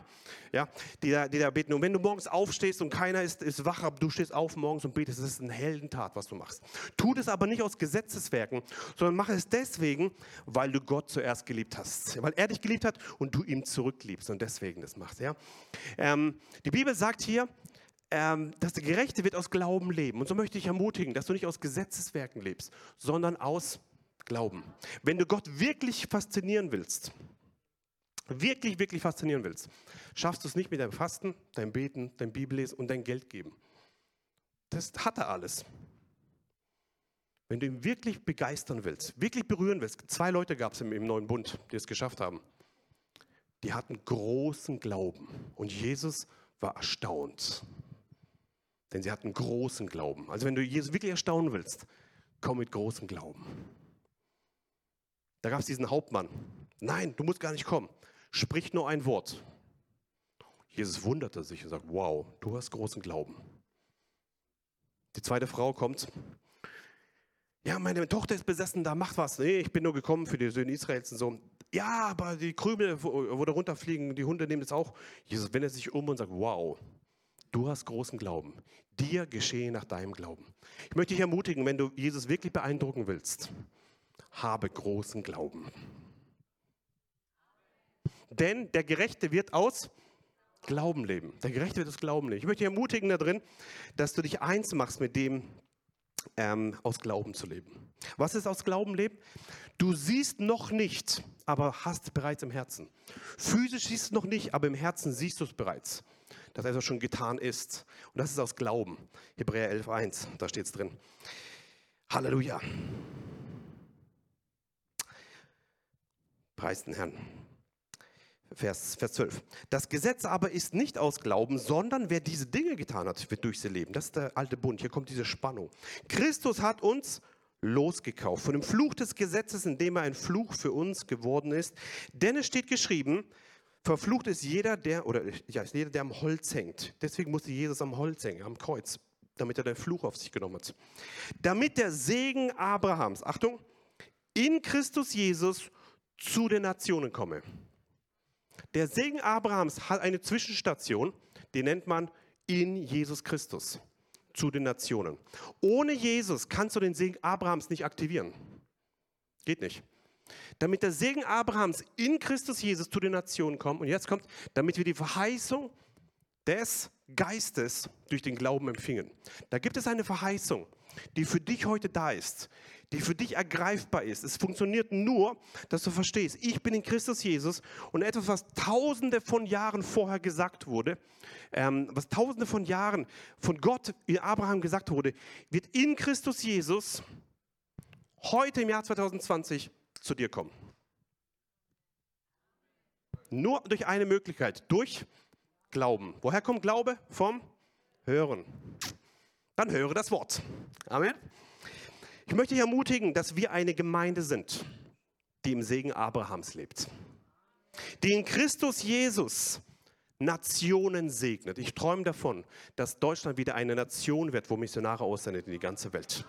ja die, da, die da beten. Und wenn du morgens aufstehst und keiner ist, ist wach, aber du stehst auf morgens und betest, das ist eine Heldentat, was du machst. Tu das aber nicht aus Gesetzeswerken, sondern mach es deswegen, weil du Gott zuerst geliebt hast. Weil er dich geliebt hat und du ihm zurückliebst und deswegen das machst. Ja? Ähm, die Bibel sagt hier, ähm, dass der Gerechte wird aus Glauben leben. Und so möchte ich ermutigen, dass du nicht aus Gesetzeswerken lebst, sondern aus Glauben. Wenn du Gott wirklich faszinieren willst, wirklich, wirklich faszinieren willst, schaffst du es nicht mit deinem Fasten, deinem Beten, deinem Bibellesen und dein Geld geben. Das hat er alles. Wenn du ihn wirklich begeistern willst, wirklich berühren willst, zwei Leute gab es im, im neuen Bund, die es geschafft haben. Die hatten großen Glauben und Jesus war erstaunt. Denn sie hatten großen Glauben. Also wenn du Jesus wirklich erstaunen willst, komm mit großem Glauben. Da gab es diesen Hauptmann. Nein, du musst gar nicht kommen spricht nur ein Wort. Jesus wunderte sich und sagt, wow, du hast großen Glauben. Die zweite Frau kommt, ja, meine Tochter ist besessen, da macht was. Nee, ich bin nur gekommen für die Söhne Israels und so. Ja, aber die Krümel, wo da runterfliegen, die Hunde nehmen das auch. Jesus wendet sich um und sagt, wow, du hast großen Glauben. Dir geschehe nach deinem Glauben. Ich möchte dich ermutigen, wenn du Jesus wirklich beeindrucken willst, habe großen Glauben. Denn der Gerechte wird aus Glauben leben. Der Gerechte wird aus Glauben leben. Ich möchte dich ermutigen da drin, dass du dich eins machst mit dem, ähm, aus Glauben zu leben. Was ist aus Glauben leben? Du siehst noch nicht, aber hast bereits im Herzen. Physisch siehst du noch nicht, aber im Herzen siehst du es bereits, dass etwas schon getan ist. Und das ist aus Glauben. Hebräer 11.1, da steht es drin. Halleluja. Preis den Herrn. Vers, Vers 12. Das Gesetz aber ist nicht aus Glauben, sondern wer diese Dinge getan hat, wird durch sie leben. Das ist der alte Bund. Hier kommt diese Spannung. Christus hat uns losgekauft von dem Fluch des Gesetzes, indem er ein Fluch für uns geworden ist. Denn es steht geschrieben, verflucht ist jeder, der, oder ja, jeder, der am Holz hängt. Deswegen musste Jesus am Holz hängen, am Kreuz, damit er den Fluch auf sich genommen hat. Damit der Segen Abrahams, Achtung, in Christus Jesus zu den Nationen komme. Der Segen Abrahams hat eine Zwischenstation, die nennt man in Jesus Christus zu den Nationen. Ohne Jesus kannst du den Segen Abrahams nicht aktivieren. Geht nicht. Damit der Segen Abrahams in Christus Jesus zu den Nationen kommt, und jetzt kommt, damit wir die Verheißung des Geistes durch den Glauben empfingen. Da gibt es eine Verheißung, die für dich heute da ist, die für dich ergreifbar ist. Es funktioniert nur, dass du verstehst, ich bin in Christus Jesus und etwas, was tausende von Jahren vorher gesagt wurde, ähm, was tausende von Jahren von Gott in Abraham gesagt wurde, wird in Christus Jesus heute im Jahr 2020 zu dir kommen. Nur durch eine Möglichkeit, durch Glauben. Woher kommt Glaube? Vom Hören. Dann höre das Wort. Amen. Ich möchte dich ermutigen, dass wir eine Gemeinde sind, die im Segen Abrahams lebt, die in Christus Jesus Nationen segnet. Ich träume davon, dass Deutschland wieder eine Nation wird, wo Missionare aussendet in die ganze Welt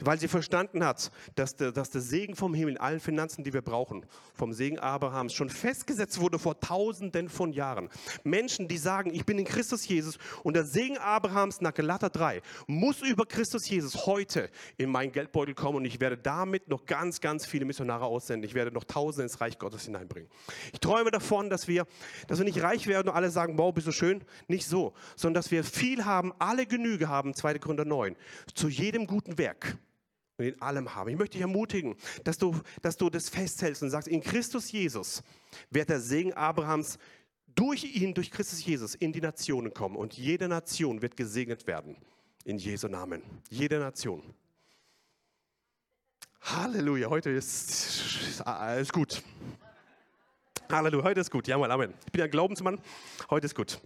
weil sie verstanden hat, dass der, dass der Segen vom Himmel, allen Finanzen, die wir brauchen, vom Segen Abrahams schon festgesetzt wurde vor tausenden von Jahren. Menschen, die sagen, ich bin in Christus Jesus und der Segen Abrahams nach Galater 3 muss über Christus Jesus heute in meinen Geldbeutel kommen und ich werde damit noch ganz, ganz viele Missionare aussenden. Ich werde noch Tausende ins Reich Gottes hineinbringen. Ich träume davon, dass wir, dass wir nicht reich werden und alle sagen, wow, bist du schön. Nicht so, sondern dass wir viel haben, alle Genüge haben, 2. Korinther 9, zu jedem guten Werk und in allem haben. Ich möchte dich ermutigen, dass du, dass du das festhältst und sagst, in Christus Jesus wird der Segen Abrahams durch ihn, durch Christus Jesus in die Nationen kommen und jede Nation wird gesegnet werden. In Jesu Namen. Jede Nation. Halleluja, heute ist alles gut. Halleluja, heute ist gut. Ja, mal Amen. Ich bin ein Glaubensmann, heute ist gut.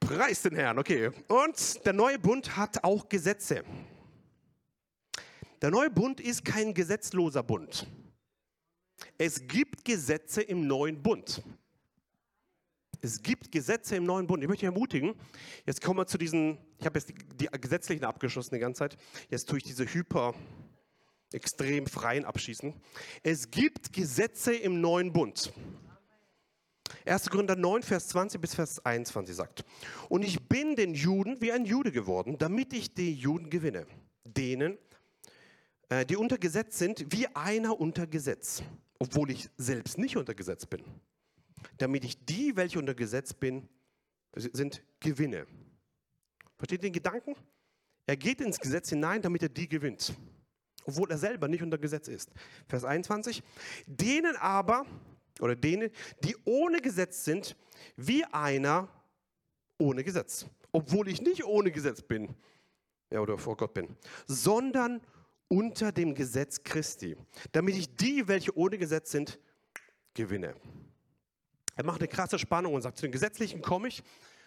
Preis den Herrn, okay. Und der neue Bund hat auch Gesetze. Der neue Bund ist kein gesetzloser Bund. Es gibt Gesetze im neuen Bund. Es gibt Gesetze im neuen Bund. Ich möchte dich ermutigen, jetzt kommen wir zu diesen, ich habe jetzt die, die gesetzlichen abgeschlossen die ganze Zeit, jetzt tue ich diese hyper, extrem freien abschießen. Es gibt Gesetze im neuen Bund. 1. Korinther 9, Vers 20 bis Vers 21 sagt, und ich bin den Juden wie ein Jude geworden, damit ich die Juden gewinne, denen, äh, die unter Gesetz sind, wie einer unter Gesetz, obwohl ich selbst nicht unter Gesetz bin, damit ich die, welche unter Gesetz bin, sind, gewinne. Versteht den Gedanken? Er geht ins Gesetz hinein, damit er die gewinnt, obwohl er selber nicht unter Gesetz ist. Vers 21. Denen aber, oder denen, die ohne Gesetz sind, wie einer ohne Gesetz, obwohl ich nicht ohne Gesetz bin, ja, oder vor Gott bin, sondern unter dem Gesetz Christi, damit ich die, welche ohne Gesetz sind, gewinne. Er macht eine krasse Spannung und sagt, zu den Gesetzlichen komme ich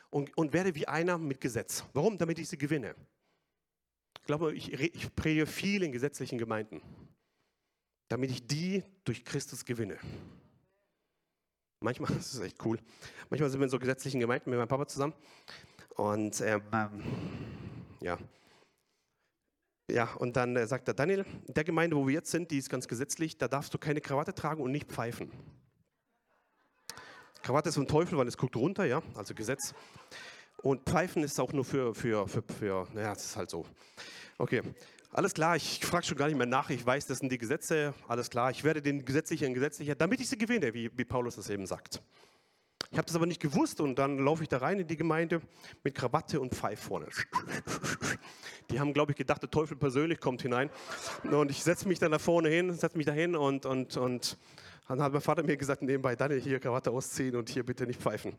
und, und werde wie einer mit Gesetz. Warum? Damit ich sie gewinne. Ich glaube, ich, ich predige viel in gesetzlichen Gemeinden, damit ich die durch Christus gewinne. Manchmal, das ist echt cool, manchmal sind wir in so gesetzlichen Gemeinden mit meinem Papa zusammen und ähm, ja, ja, und dann äh, sagt er, Daniel, der Gemeinde, wo wir jetzt sind, die ist ganz gesetzlich, da darfst du keine Krawatte tragen und nicht pfeifen. Krawatte ist ein Teufel, weil es guckt runter, ja, also Gesetz. Und Pfeifen ist auch nur für, für, für, für naja, das ist halt so. Okay, alles klar, ich frage schon gar nicht mehr nach, ich weiß, das sind die Gesetze, alles klar, ich werde den Gesetzlichen gesetzlicher, damit ich sie gewinne, wie, wie Paulus das eben sagt. Ich habe das aber nicht gewusst und dann laufe ich da rein in die Gemeinde mit Krawatte und Pfeif vorne. Die haben, glaube ich, gedacht, der Teufel persönlich kommt hinein. Und ich setze mich dann da vorne hin, setze mich da hin und, und, und dann hat mein Vater mir gesagt, nebenbei, Daniel, hier Krawatte ausziehen und hier bitte nicht pfeifen.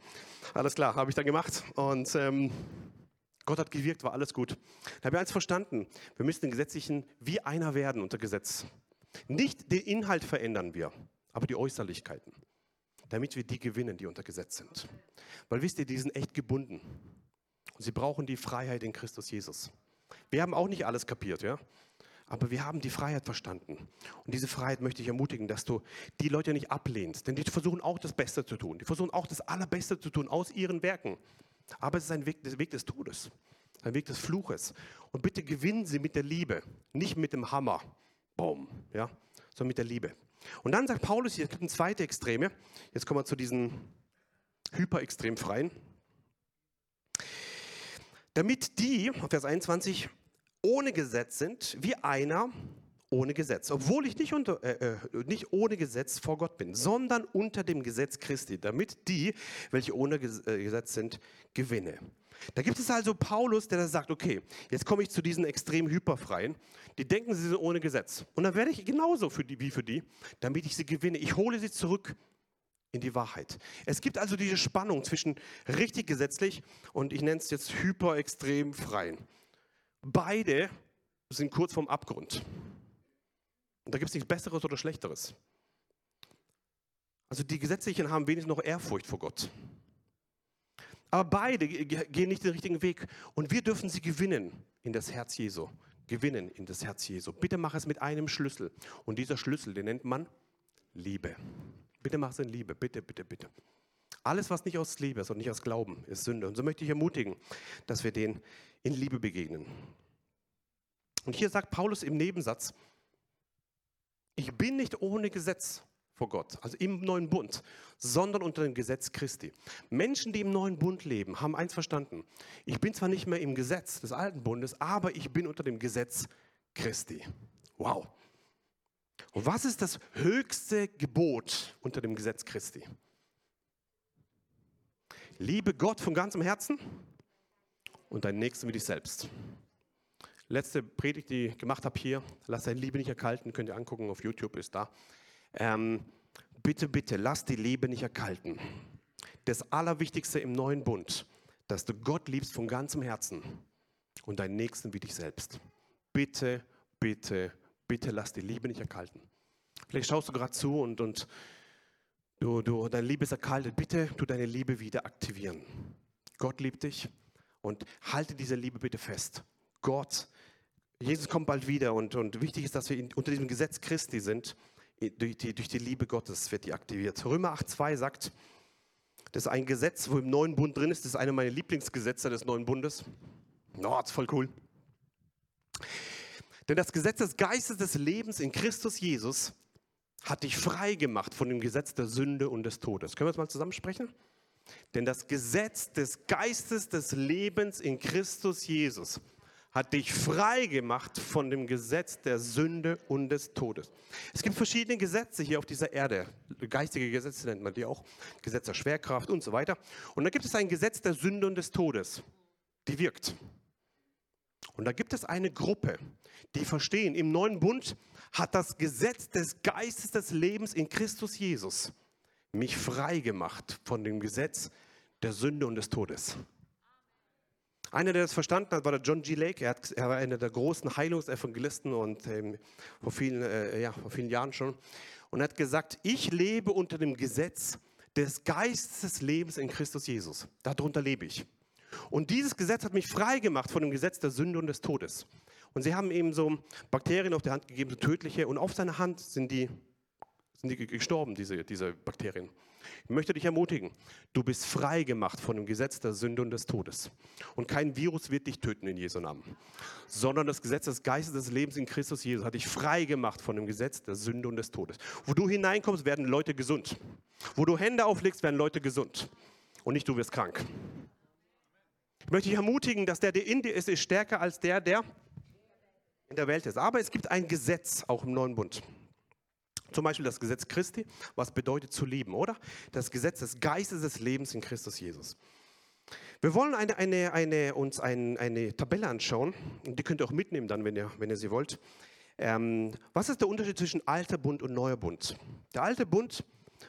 Alles klar, habe ich dann gemacht und ähm, Gott hat gewirkt, war alles gut. Da habe ich eins verstanden, wir müssen den Gesetzlichen wie einer werden unter Gesetz. Nicht den Inhalt verändern wir, aber die Äußerlichkeiten damit wir die gewinnen, die unter Gesetz sind. Weil wisst ihr, die sind echt gebunden. Und sie brauchen die Freiheit in Christus Jesus. Wir haben auch nicht alles kapiert, ja? Aber wir haben die Freiheit verstanden. Und diese Freiheit möchte ich ermutigen, dass du die Leute nicht ablehnst. Denn die versuchen auch das Beste zu tun. Die versuchen auch das Allerbeste zu tun aus ihren Werken. Aber es ist ein Weg, Weg des Todes. Ein Weg des Fluches. Und bitte gewinnen sie mit der Liebe. Nicht mit dem Hammer. Boom. Ja? Sondern mit der Liebe. Und dann sagt Paulus, hier, es gibt eine zweite Extreme. Jetzt kommen wir zu diesen hyperextrem freien. Damit die, Vers 21, ohne Gesetz sind, wie einer ohne Gesetz. Obwohl ich nicht, unter, äh, äh, nicht ohne Gesetz vor Gott bin, sondern unter dem Gesetz Christi, damit die, welche ohne äh, Gesetz sind, gewinne. Da gibt es also Paulus, der da sagt, okay, jetzt komme ich zu diesen extrem hyperfreien, die denken, sie sind ohne Gesetz. Und dann werde ich genauso für die, wie für die, damit ich sie gewinne. Ich hole sie zurück in die Wahrheit. Es gibt also diese Spannung zwischen richtig gesetzlich und ich nenne es jetzt hyperextrem freien. Beide sind kurz vorm Abgrund. Und da gibt es nichts Besseres oder Schlechteres. Also die Gesetzlichen haben wenigstens noch Ehrfurcht vor Gott. Aber beide gehen nicht den richtigen Weg. Und wir dürfen sie gewinnen in das Herz Jesu. Gewinnen in das Herz Jesu. Bitte mach es mit einem Schlüssel. Und dieser Schlüssel, den nennt man Liebe. Bitte mach es in Liebe. Bitte, bitte, bitte. Alles, was nicht aus Liebe ist und nicht aus Glauben, ist Sünde. Und so möchte ich ermutigen, dass wir den in Liebe begegnen. Und hier sagt Paulus im Nebensatz, ich bin nicht ohne Gesetz vor Gott, also im neuen Bund, sondern unter dem Gesetz Christi. Menschen, die im neuen Bund leben, haben eins verstanden. Ich bin zwar nicht mehr im Gesetz des alten Bundes, aber ich bin unter dem Gesetz Christi. Wow. Und was ist das höchste Gebot unter dem Gesetz Christi? Liebe Gott von ganzem Herzen und deinen Nächsten wie dich selbst letzte Predigt, die ich gemacht habe hier, lass deine Liebe nicht erkalten, könnt ihr angucken, auf YouTube ist da. Ähm, bitte, bitte, lass die Liebe nicht erkalten. Das Allerwichtigste im neuen Bund, dass du Gott liebst von ganzem Herzen und deinen Nächsten wie dich selbst. Bitte, bitte, bitte lass die Liebe nicht erkalten. Vielleicht schaust du gerade zu und, und du, du, deine Liebe ist erkaltet. Bitte tu deine Liebe wieder aktivieren. Gott liebt dich und halte diese Liebe bitte fest. Gott, Jesus kommt bald wieder und, und wichtig ist, dass wir unter diesem Gesetz Christi sind. Durch die, durch die Liebe Gottes wird die aktiviert. Römer 8,2 sagt, das ist ein Gesetz, wo im neuen Bund drin ist. Das ist eine meiner Lieblingsgesetze des neuen Bundes. Oh, das ist voll cool. Denn das Gesetz des Geistes des Lebens in Christus Jesus hat dich frei gemacht von dem Gesetz der Sünde und des Todes. Können wir das mal zusammensprechen? Denn das Gesetz des Geistes des Lebens in Christus Jesus hat dich frei gemacht von dem Gesetz der Sünde und des Todes. Es gibt verschiedene Gesetze hier auf dieser Erde. Geistige Gesetze nennt man die auch. Gesetz der Schwerkraft und so weiter. Und da gibt es ein Gesetz der Sünde und des Todes. Die wirkt. Und da gibt es eine Gruppe, die verstehen, im neuen Bund hat das Gesetz des Geistes des Lebens in Christus Jesus mich frei gemacht von dem Gesetz der Sünde und des Todes. Einer, der das verstanden hat, war der John G. Lake. Er, hat, er war einer der großen Heilungsevangelisten und ähm, vor, vielen, äh, ja, vor vielen Jahren schon. Und er hat gesagt, ich lebe unter dem Gesetz des Geistes des Lebens in Christus Jesus. Darunter lebe ich. Und dieses Gesetz hat mich frei gemacht von dem Gesetz der Sünde und des Todes. Und sie haben ihm so Bakterien auf der Hand gegeben, so tödliche, und auf seiner Hand sind die, sind die gestorben, diese, diese Bakterien. Ich möchte dich ermutigen, du bist frei gemacht von dem Gesetz der Sünde und des Todes. Und kein Virus wird dich töten in Jesu Namen, sondern das Gesetz des Geistes des Lebens in Christus Jesus hat dich frei gemacht von dem Gesetz der Sünde und des Todes. Wo du hineinkommst, werden Leute gesund. Wo du Hände auflegst, werden Leute gesund. Und nicht du wirst krank. Ich möchte dich ermutigen, dass der, der in dir ist, ist stärker als der, der in der Welt ist. Aber es gibt ein Gesetz auch im neuen Bund. Zum Beispiel das Gesetz Christi, was bedeutet zu lieben, oder? Das Gesetz des Geistes des Lebens in Christus Jesus. Wir wollen eine, eine, eine, uns ein, eine Tabelle anschauen, die könnt ihr auch mitnehmen dann, wenn ihr, wenn ihr sie wollt. Ähm, was ist der Unterschied zwischen alter Bund und neuer Bund? Der alte Bund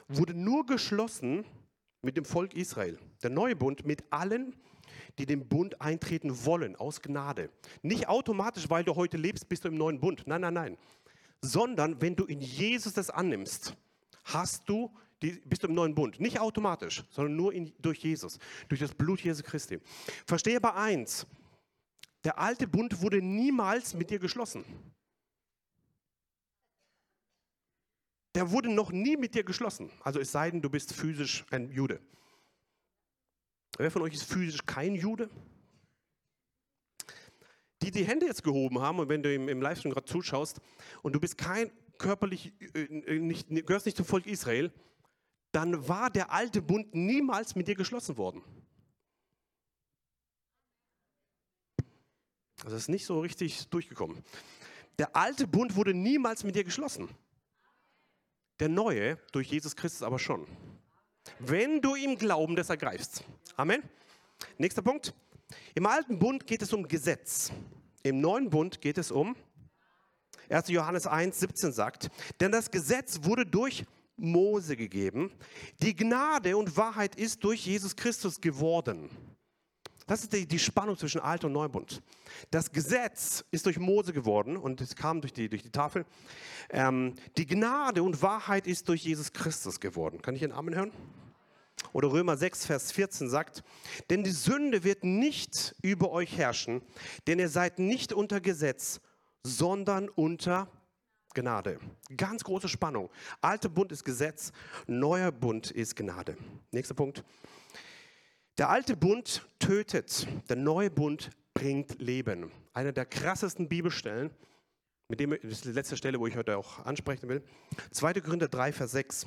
wurde nur geschlossen mit dem Volk Israel. Der neue Bund mit allen, die den Bund eintreten wollen, aus Gnade. Nicht automatisch, weil du heute lebst, bist du im neuen Bund. Nein, nein, nein sondern wenn du in Jesus das annimmst, hast du die, bist du im neuen Bund. Nicht automatisch, sondern nur in, durch Jesus, durch das Blut Jesu Christi. Verstehe aber eins, der alte Bund wurde niemals mit dir geschlossen. Der wurde noch nie mit dir geschlossen. Also es sei denn, du bist physisch ein Jude. Wer von euch ist physisch kein Jude? Die die Hände jetzt gehoben haben und wenn du im, im Livestream gerade zuschaust und du bist kein körperlich äh, nicht, gehörst nicht zum Volk Israel, dann war der alte Bund niemals mit dir geschlossen worden. Das ist nicht so richtig durchgekommen. Der alte Bund wurde niemals mit dir geschlossen. Der neue durch Jesus Christus aber schon. Wenn du ihm Glauben das ergreifst. Amen. Nächster Punkt. Im alten Bund geht es um Gesetz. Im neuen Bund geht es um 1. Johannes 1, 17 sagt, denn das Gesetz wurde durch Mose gegeben, die Gnade und Wahrheit ist durch Jesus Christus geworden. Das ist die, die Spannung zwischen Alt und Neubund. Das Gesetz ist durch Mose geworden und es kam durch die, durch die Tafel. Ähm, die Gnade und Wahrheit ist durch Jesus Christus geworden. Kann ich einen Amen hören? Oder Römer 6, Vers 14 sagt, denn die Sünde wird nicht über euch herrschen, denn ihr seid nicht unter Gesetz, sondern unter Gnade. Ganz große Spannung. Alter Bund ist Gesetz, neuer Bund ist Gnade. Nächster Punkt. Der alte Bund tötet, der neue Bund bringt Leben. Eine der krassesten Bibelstellen, mit dem, das ist die letzte Stelle, wo ich heute auch ansprechen will. 2. Korinther 3, Vers 6.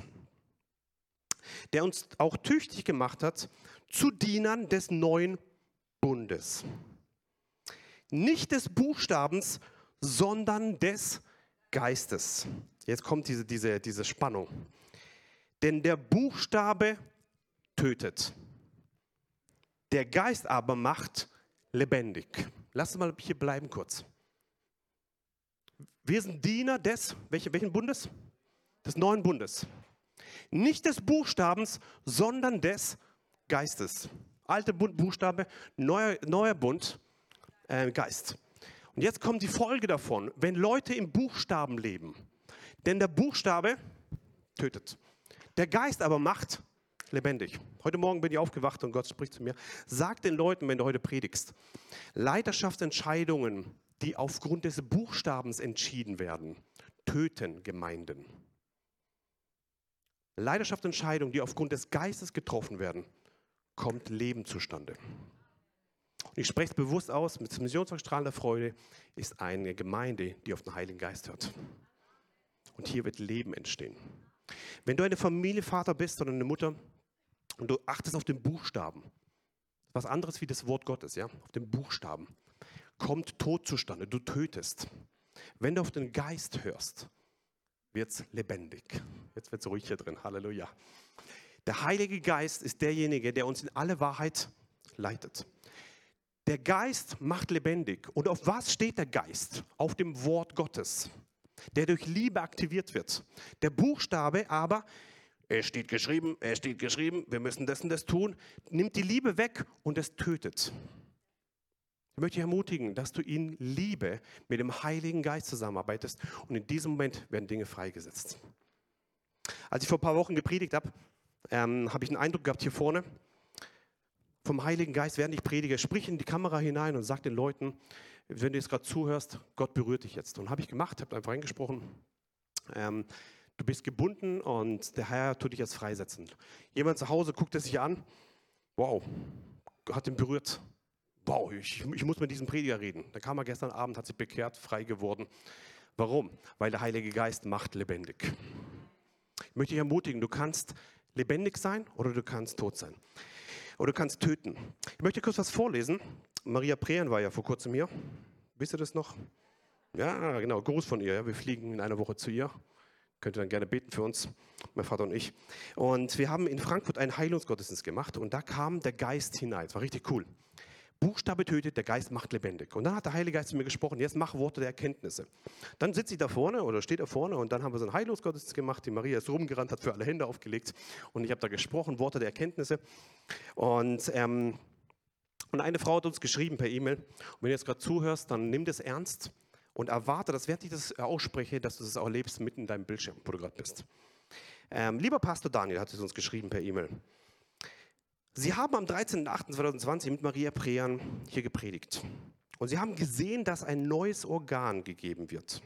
Der uns auch tüchtig gemacht hat zu Dienern des neuen Bundes. Nicht des Buchstabens, sondern des Geistes. Jetzt kommt diese, diese, diese Spannung. Denn der Buchstabe tötet. Der Geist aber macht lebendig. Lass uns mal hier bleiben kurz. Wir sind Diener des, welche, welchen Bundes? Des neuen Bundes. Nicht des Buchstabens, sondern des Geistes. Alte Bund, Buchstabe, neuer, neuer Bund, äh, Geist. Und jetzt kommt die Folge davon, wenn Leute im Buchstaben leben. Denn der Buchstabe tötet. Der Geist aber macht lebendig. Heute Morgen bin ich aufgewacht und Gott spricht zu mir. Sag den Leuten, wenn du heute predigst, Leiterschaftsentscheidungen, die aufgrund des Buchstabens entschieden werden, töten Gemeinden. Leiterschaftsentscheidungen, die aufgrund des Geistes getroffen werden, kommt Leben zustande. Und ich spreche es bewusst aus, mit Missionswerk der Freude ist eine Gemeinde, die auf den Heiligen Geist hört. Und hier wird Leben entstehen. Wenn du eine Familienvater bist oder eine Mutter, und du achtest auf den Buchstaben. Was anderes wie das Wort Gottes, ja? Auf den Buchstaben. Kommt Tod zustande, du tötest. Wenn du auf den Geist hörst, wird es lebendig. Jetzt wird es ruhig hier drin. Halleluja. Der Heilige Geist ist derjenige, der uns in alle Wahrheit leitet. Der Geist macht lebendig. Und auf was steht der Geist? Auf dem Wort Gottes, der durch Liebe aktiviert wird. Der Buchstabe aber es steht geschrieben, es steht geschrieben, wir müssen das und das tun, nimmt die Liebe weg und es tötet. Ich möchte dich ermutigen, dass du in Liebe mit dem Heiligen Geist zusammenarbeitest und in diesem Moment werden Dinge freigesetzt. Als ich vor ein paar Wochen gepredigt habe, ähm, habe ich einen Eindruck gehabt hier vorne vom Heiligen Geist, während ich predige, sprich in die Kamera hinein und sag den Leuten, wenn du jetzt gerade zuhörst, Gott berührt dich jetzt. Und habe ich gemacht, habe einfach reingesprochen. Ähm, Du bist gebunden und der Herr tut dich jetzt freisetzen. Jemand zu Hause guckt es sich an. Wow, hat ihn berührt. Wow, ich, ich muss mit diesem Prediger reden. Da kam er gestern Abend, hat sich bekehrt, frei geworden. Warum? Weil der Heilige Geist macht lebendig. Ich möchte dich ermutigen, du kannst lebendig sein oder du kannst tot sein. Oder du kannst töten. Ich möchte kurz was vorlesen. Maria Prehen war ja vor kurzem hier. Wisst ihr das noch? Ja, genau, Gruß von ihr. Wir fliegen in einer Woche zu ihr. Könnt ihr dann gerne beten für uns, mein Vater und ich. Und wir haben in Frankfurt einen Heilungsgottesdienst gemacht und da kam der Geist hinein. Es war richtig cool. Buchstabe tötet, der Geist macht lebendig. Und dann hat der Heilige Geist zu mir gesprochen, jetzt mach Worte der Erkenntnisse. Dann sitze ich da vorne oder steht da vorne und dann haben wir so einen Heilungsgottesdienst gemacht. Die Maria ist rumgerannt, hat für alle Hände aufgelegt und ich habe da gesprochen, Worte der Erkenntnisse. Und, ähm, und eine Frau hat uns geschrieben per E-Mail, und wenn du jetzt gerade zuhörst, dann nimm das ernst und erwarte, dass während ich das ausspreche, dass du das auch erlebst mitten in deinem Bildschirm, wo du gerade bist. Ähm, lieber Pastor Daniel hat es uns geschrieben per E-Mail. Sie haben am 13.08.2020 mit Maria Prean hier gepredigt. Und sie haben gesehen, dass ein neues Organ gegeben wird.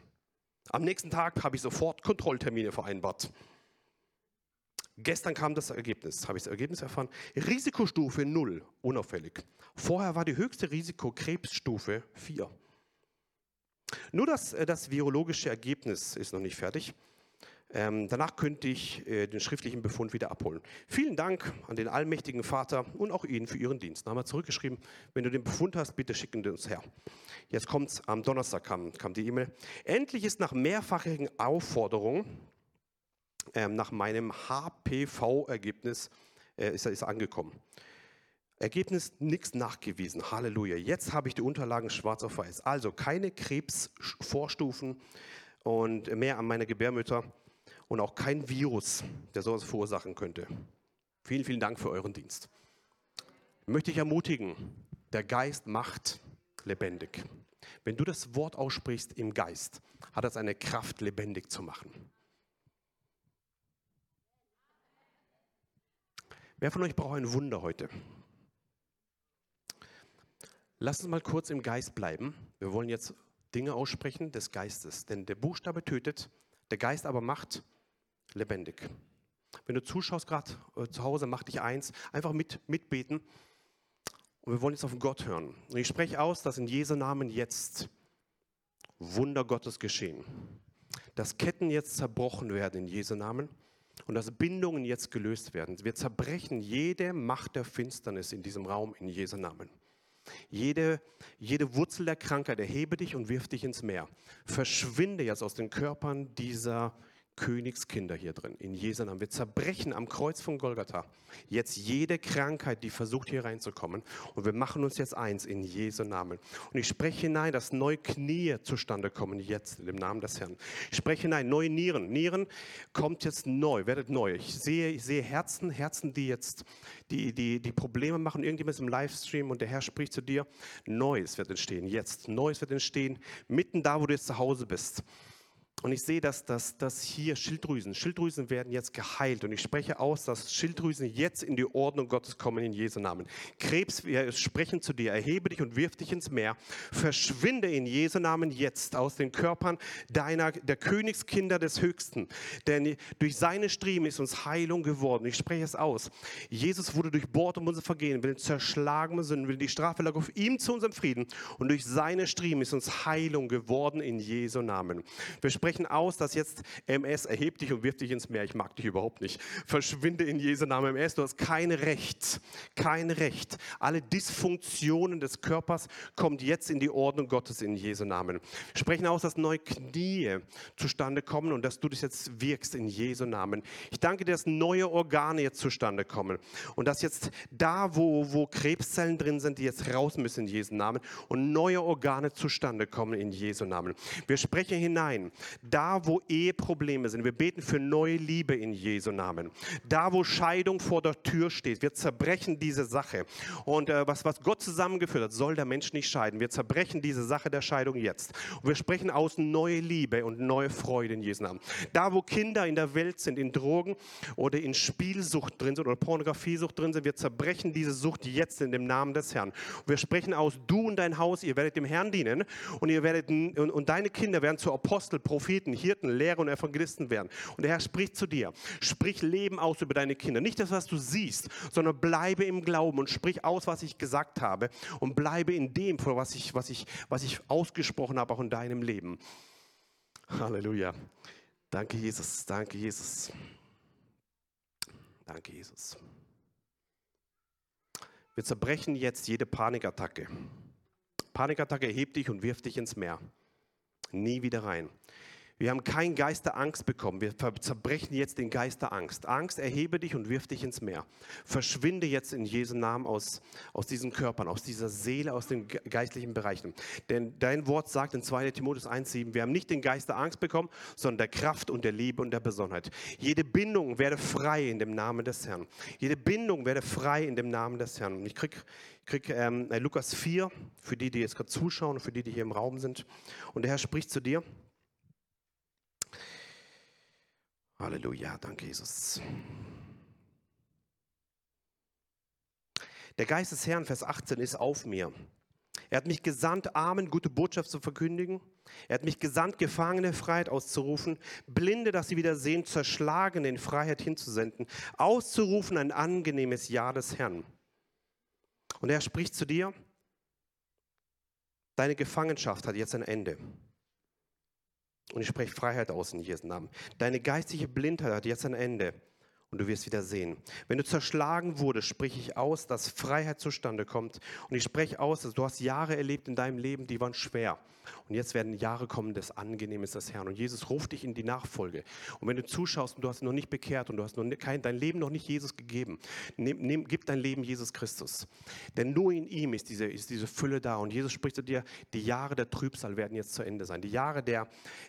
Am nächsten Tag habe ich sofort Kontrolltermine vereinbart. Gestern kam das Ergebnis, habe ich das Ergebnis erfahren. Risikostufe 0, unauffällig. Vorher war die höchste Risiko Krebsstufe 4. Nur das, äh, das virologische Ergebnis ist noch nicht fertig. Ähm, danach könnte ich äh, den schriftlichen Befund wieder abholen. Vielen Dank an den allmächtigen Vater und auch Ihnen für Ihren Dienst. Dann haben zurückgeschrieben, wenn du den Befund hast, bitte schicken Sie uns her. Jetzt kommt es, am Donnerstag kam, kam die E-Mail. Endlich ist nach mehrfachigen Aufforderungen ähm, nach meinem HPV-Ergebnis äh, ist, ist angekommen. Ergebnis nichts nachgewiesen. Halleluja. Jetzt habe ich die Unterlagen schwarz auf weiß. Also keine Krebsvorstufen und mehr an meine Gebärmütter und auch kein Virus, der sowas verursachen könnte. Vielen, vielen Dank für euren Dienst. Möchte ich ermutigen, der Geist macht lebendig. Wenn du das Wort aussprichst im Geist, hat es eine Kraft, lebendig zu machen. Wer von euch braucht ein Wunder heute? Lass uns mal kurz im Geist bleiben. Wir wollen jetzt Dinge aussprechen des Geistes. Denn der Buchstabe tötet, der Geist aber macht lebendig. Wenn du zuschaust gerade äh, zu Hause, mach dich eins, einfach mit, mitbeten. Und wir wollen jetzt auf Gott hören. Und ich spreche aus, dass in Jesu Namen jetzt Wunder Gottes geschehen. Dass Ketten jetzt zerbrochen werden in Jesu Namen und dass Bindungen jetzt gelöst werden. Wir zerbrechen jede Macht der Finsternis in diesem Raum in Jesu Namen. Jede, jede Wurzel der Krankheit erhebe dich und wirf dich ins Meer. Verschwinde jetzt aus den Körpern dieser Königskinder hier drin, in Jesu Namen. Wir zerbrechen am Kreuz von Golgatha jetzt jede Krankheit, die versucht hier reinzukommen. Und wir machen uns jetzt eins in Jesu Namen. Und ich spreche hinein, dass neue Knie zustande kommen jetzt dem Namen des Herrn. Ich spreche hinein, neue Nieren. Nieren kommt jetzt neu, werdet neu. Ich sehe, ich sehe Herzen, Herzen, die jetzt die, die, die Probleme machen. Irgendjemand ist im Livestream und der Herr spricht zu dir. Neues wird entstehen, jetzt. Neues wird entstehen, mitten da, wo du jetzt zu Hause bist. Und ich sehe, dass, dass, dass hier Schilddrüsen, Schilddrüsen werden jetzt geheilt. Und ich spreche aus, dass Schilddrüsen jetzt in die Ordnung Gottes kommen in Jesu Namen. Krebs, wir sprechen zu dir, erhebe dich und wirf dich ins Meer. Verschwinde in Jesu Namen jetzt aus den Körpern deiner, der Königskinder des Höchsten. Denn durch seine Striemen ist uns Heilung geworden. Ich spreche es aus. Jesus wurde durchbohrt um unser Vergehen, will zerschlagen Sünden, will die Strafe lag auf ihm zu unserem Frieden. Und durch seine Striemen ist uns Heilung geworden in Jesu Namen. Wir sprechen aus, dass jetzt MS erhebt dich und wirft dich ins Meer. Ich mag dich überhaupt nicht. Verschwinde in Jesu Namen MS. Du hast kein Recht. Kein Recht. Alle Dysfunktionen des Körpers kommen jetzt in die Ordnung Gottes in Jesu Namen. Wir sprechen aus, dass neue Knie zustande kommen und dass du das jetzt wirkst in Jesu Namen. Ich danke dir, dass neue Organe jetzt zustande kommen und dass jetzt da, wo, wo Krebszellen drin sind, die jetzt raus müssen in Jesu Namen und neue Organe zustande kommen in Jesu Namen. Wir sprechen hinein, da, wo Eheprobleme sind. Wir beten für neue Liebe in Jesu Namen. Da, wo Scheidung vor der Tür steht, wir zerbrechen diese Sache. Und äh, was, was Gott zusammengeführt hat, soll der Mensch nicht scheiden. Wir zerbrechen diese Sache der Scheidung jetzt. Und wir sprechen aus neue Liebe und neue Freude in Jesu Namen. Da, wo Kinder in der Welt sind, in Drogen oder in Spielsucht drin sind oder Pornografiesucht drin sind, wir zerbrechen diese Sucht jetzt in dem Namen des Herrn. Und wir sprechen aus, du und dein Haus, ihr werdet dem Herrn dienen und ihr werdet und, und deine Kinder werden zu Apostel, Propheten, Propheten, Hirten, Lehrer und Evangelisten werden. Und der Herr spricht zu dir. Sprich Leben aus über deine Kinder. Nicht das, was du siehst, sondern bleibe im Glauben und sprich aus, was ich gesagt habe. Und bleibe in dem, was ich, was ich, was ich ausgesprochen habe, auch in deinem Leben. Halleluja. Danke, Jesus. Danke, Jesus. Danke, Jesus. Wir zerbrechen jetzt jede Panikattacke. Panikattacke hebt dich und wirft dich ins Meer. Nie wieder rein. Wir haben keinen Geist der Angst bekommen. Wir zerbrechen jetzt den Geist der Angst. Angst, erhebe dich und wirf dich ins Meer. Verschwinde jetzt in Jesu Namen aus, aus diesen Körpern, aus dieser Seele, aus den geistlichen Bereichen. Denn dein Wort sagt in 2 Timotheus 1,7, wir haben nicht den Geist der Angst bekommen, sondern der Kraft und der Liebe und der Besonnenheit. Jede Bindung werde frei in dem Namen des Herrn. Jede Bindung werde frei in dem Namen des Herrn. Und ich kriege krieg, ähm, Lukas 4, für die, die jetzt gerade zuschauen für die, die hier im Raum sind. Und der Herr spricht zu dir. Halleluja, danke Jesus. Der Geist des Herrn, Vers 18, ist auf mir. Er hat mich gesandt, Armen gute Botschaft zu verkündigen. Er hat mich gesandt, Gefangene Freiheit auszurufen, Blinde, dass sie wieder sehen, Zerschlagene in Freiheit hinzusenden, auszurufen ein angenehmes Jahr des Herrn. Und er spricht zu dir, deine Gefangenschaft hat jetzt ein Ende. Und ich spreche Freiheit aus in Jesu Namen. Deine geistige Blindheit hat jetzt ein Ende und du wirst wieder sehen. Wenn du zerschlagen wurdest, spreche ich aus, dass Freiheit zustande kommt. Und ich spreche aus, dass du hast Jahre erlebt in deinem Leben, die waren schwer. Und jetzt werden Jahre kommen des Angenehmes des Herrn. Und Jesus ruft dich in die Nachfolge. Und wenn du zuschaust und du hast noch nicht bekehrt und du hast noch kein, dein Leben noch nicht Jesus gegeben, nimm, nimm, gib dein Leben Jesus Christus. Denn nur in ihm ist diese, ist diese Fülle da. Und Jesus spricht zu dir, die Jahre der Trübsal werden jetzt zu Ende sein. Die Jahre der,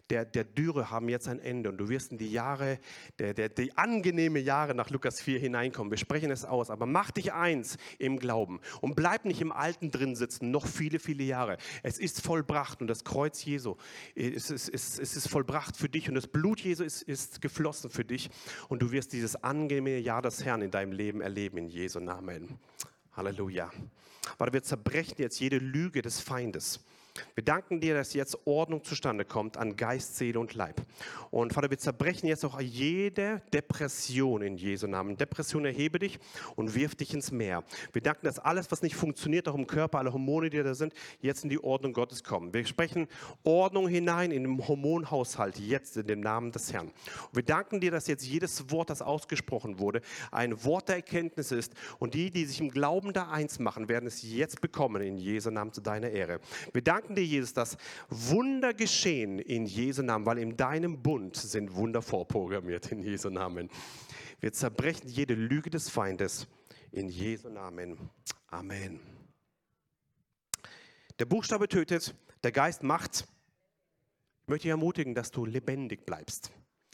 der, der Dürre haben jetzt ein Ende. Und du wirst in die Jahre, der, der, die angenehme Jahre nach Lukas 4 hineinkommen. Wir sprechen es aus. Aber mach dich eins im Glauben und bleib nicht im Alten drin sitzen, noch viele, viele Jahre. Es ist vollbracht und das Kreuz Jesu, es ist, es ist vollbracht für dich und das Blut Jesu ist, ist geflossen für dich und du wirst dieses angenehme Jahr des Herrn in deinem Leben erleben, in Jesu Namen. Halleluja. Weil wir zerbrechen jetzt jede Lüge des Feindes. Wir danken dir, dass jetzt Ordnung zustande kommt an Geist, Seele und Leib. Und Vater, wir zerbrechen jetzt auch jede Depression in Jesu Namen. Depression erhebe dich und wirf dich ins Meer. Wir danken, dass alles, was nicht funktioniert, auch im Körper, alle Hormone, die da sind, jetzt in die Ordnung Gottes kommen. Wir sprechen Ordnung hinein in den Hormonhaushalt, jetzt in dem Namen des Herrn. Und wir danken dir, dass jetzt jedes Wort, das ausgesprochen wurde, ein Wort der Erkenntnis ist. Und die, die sich im Glauben da eins machen, werden es jetzt bekommen in Jesu Namen zu deiner Ehre. Wir danken danken dir, Jesus, dass Wunder geschehen in Jesu Namen, weil in deinem Bund sind Wunder vorprogrammiert in Jesu Namen. Wir zerbrechen jede Lüge des Feindes in Jesu Namen. Amen. Der Buchstabe tötet, der Geist macht. Ich möchte dich ermutigen, dass du lebendig bleibst,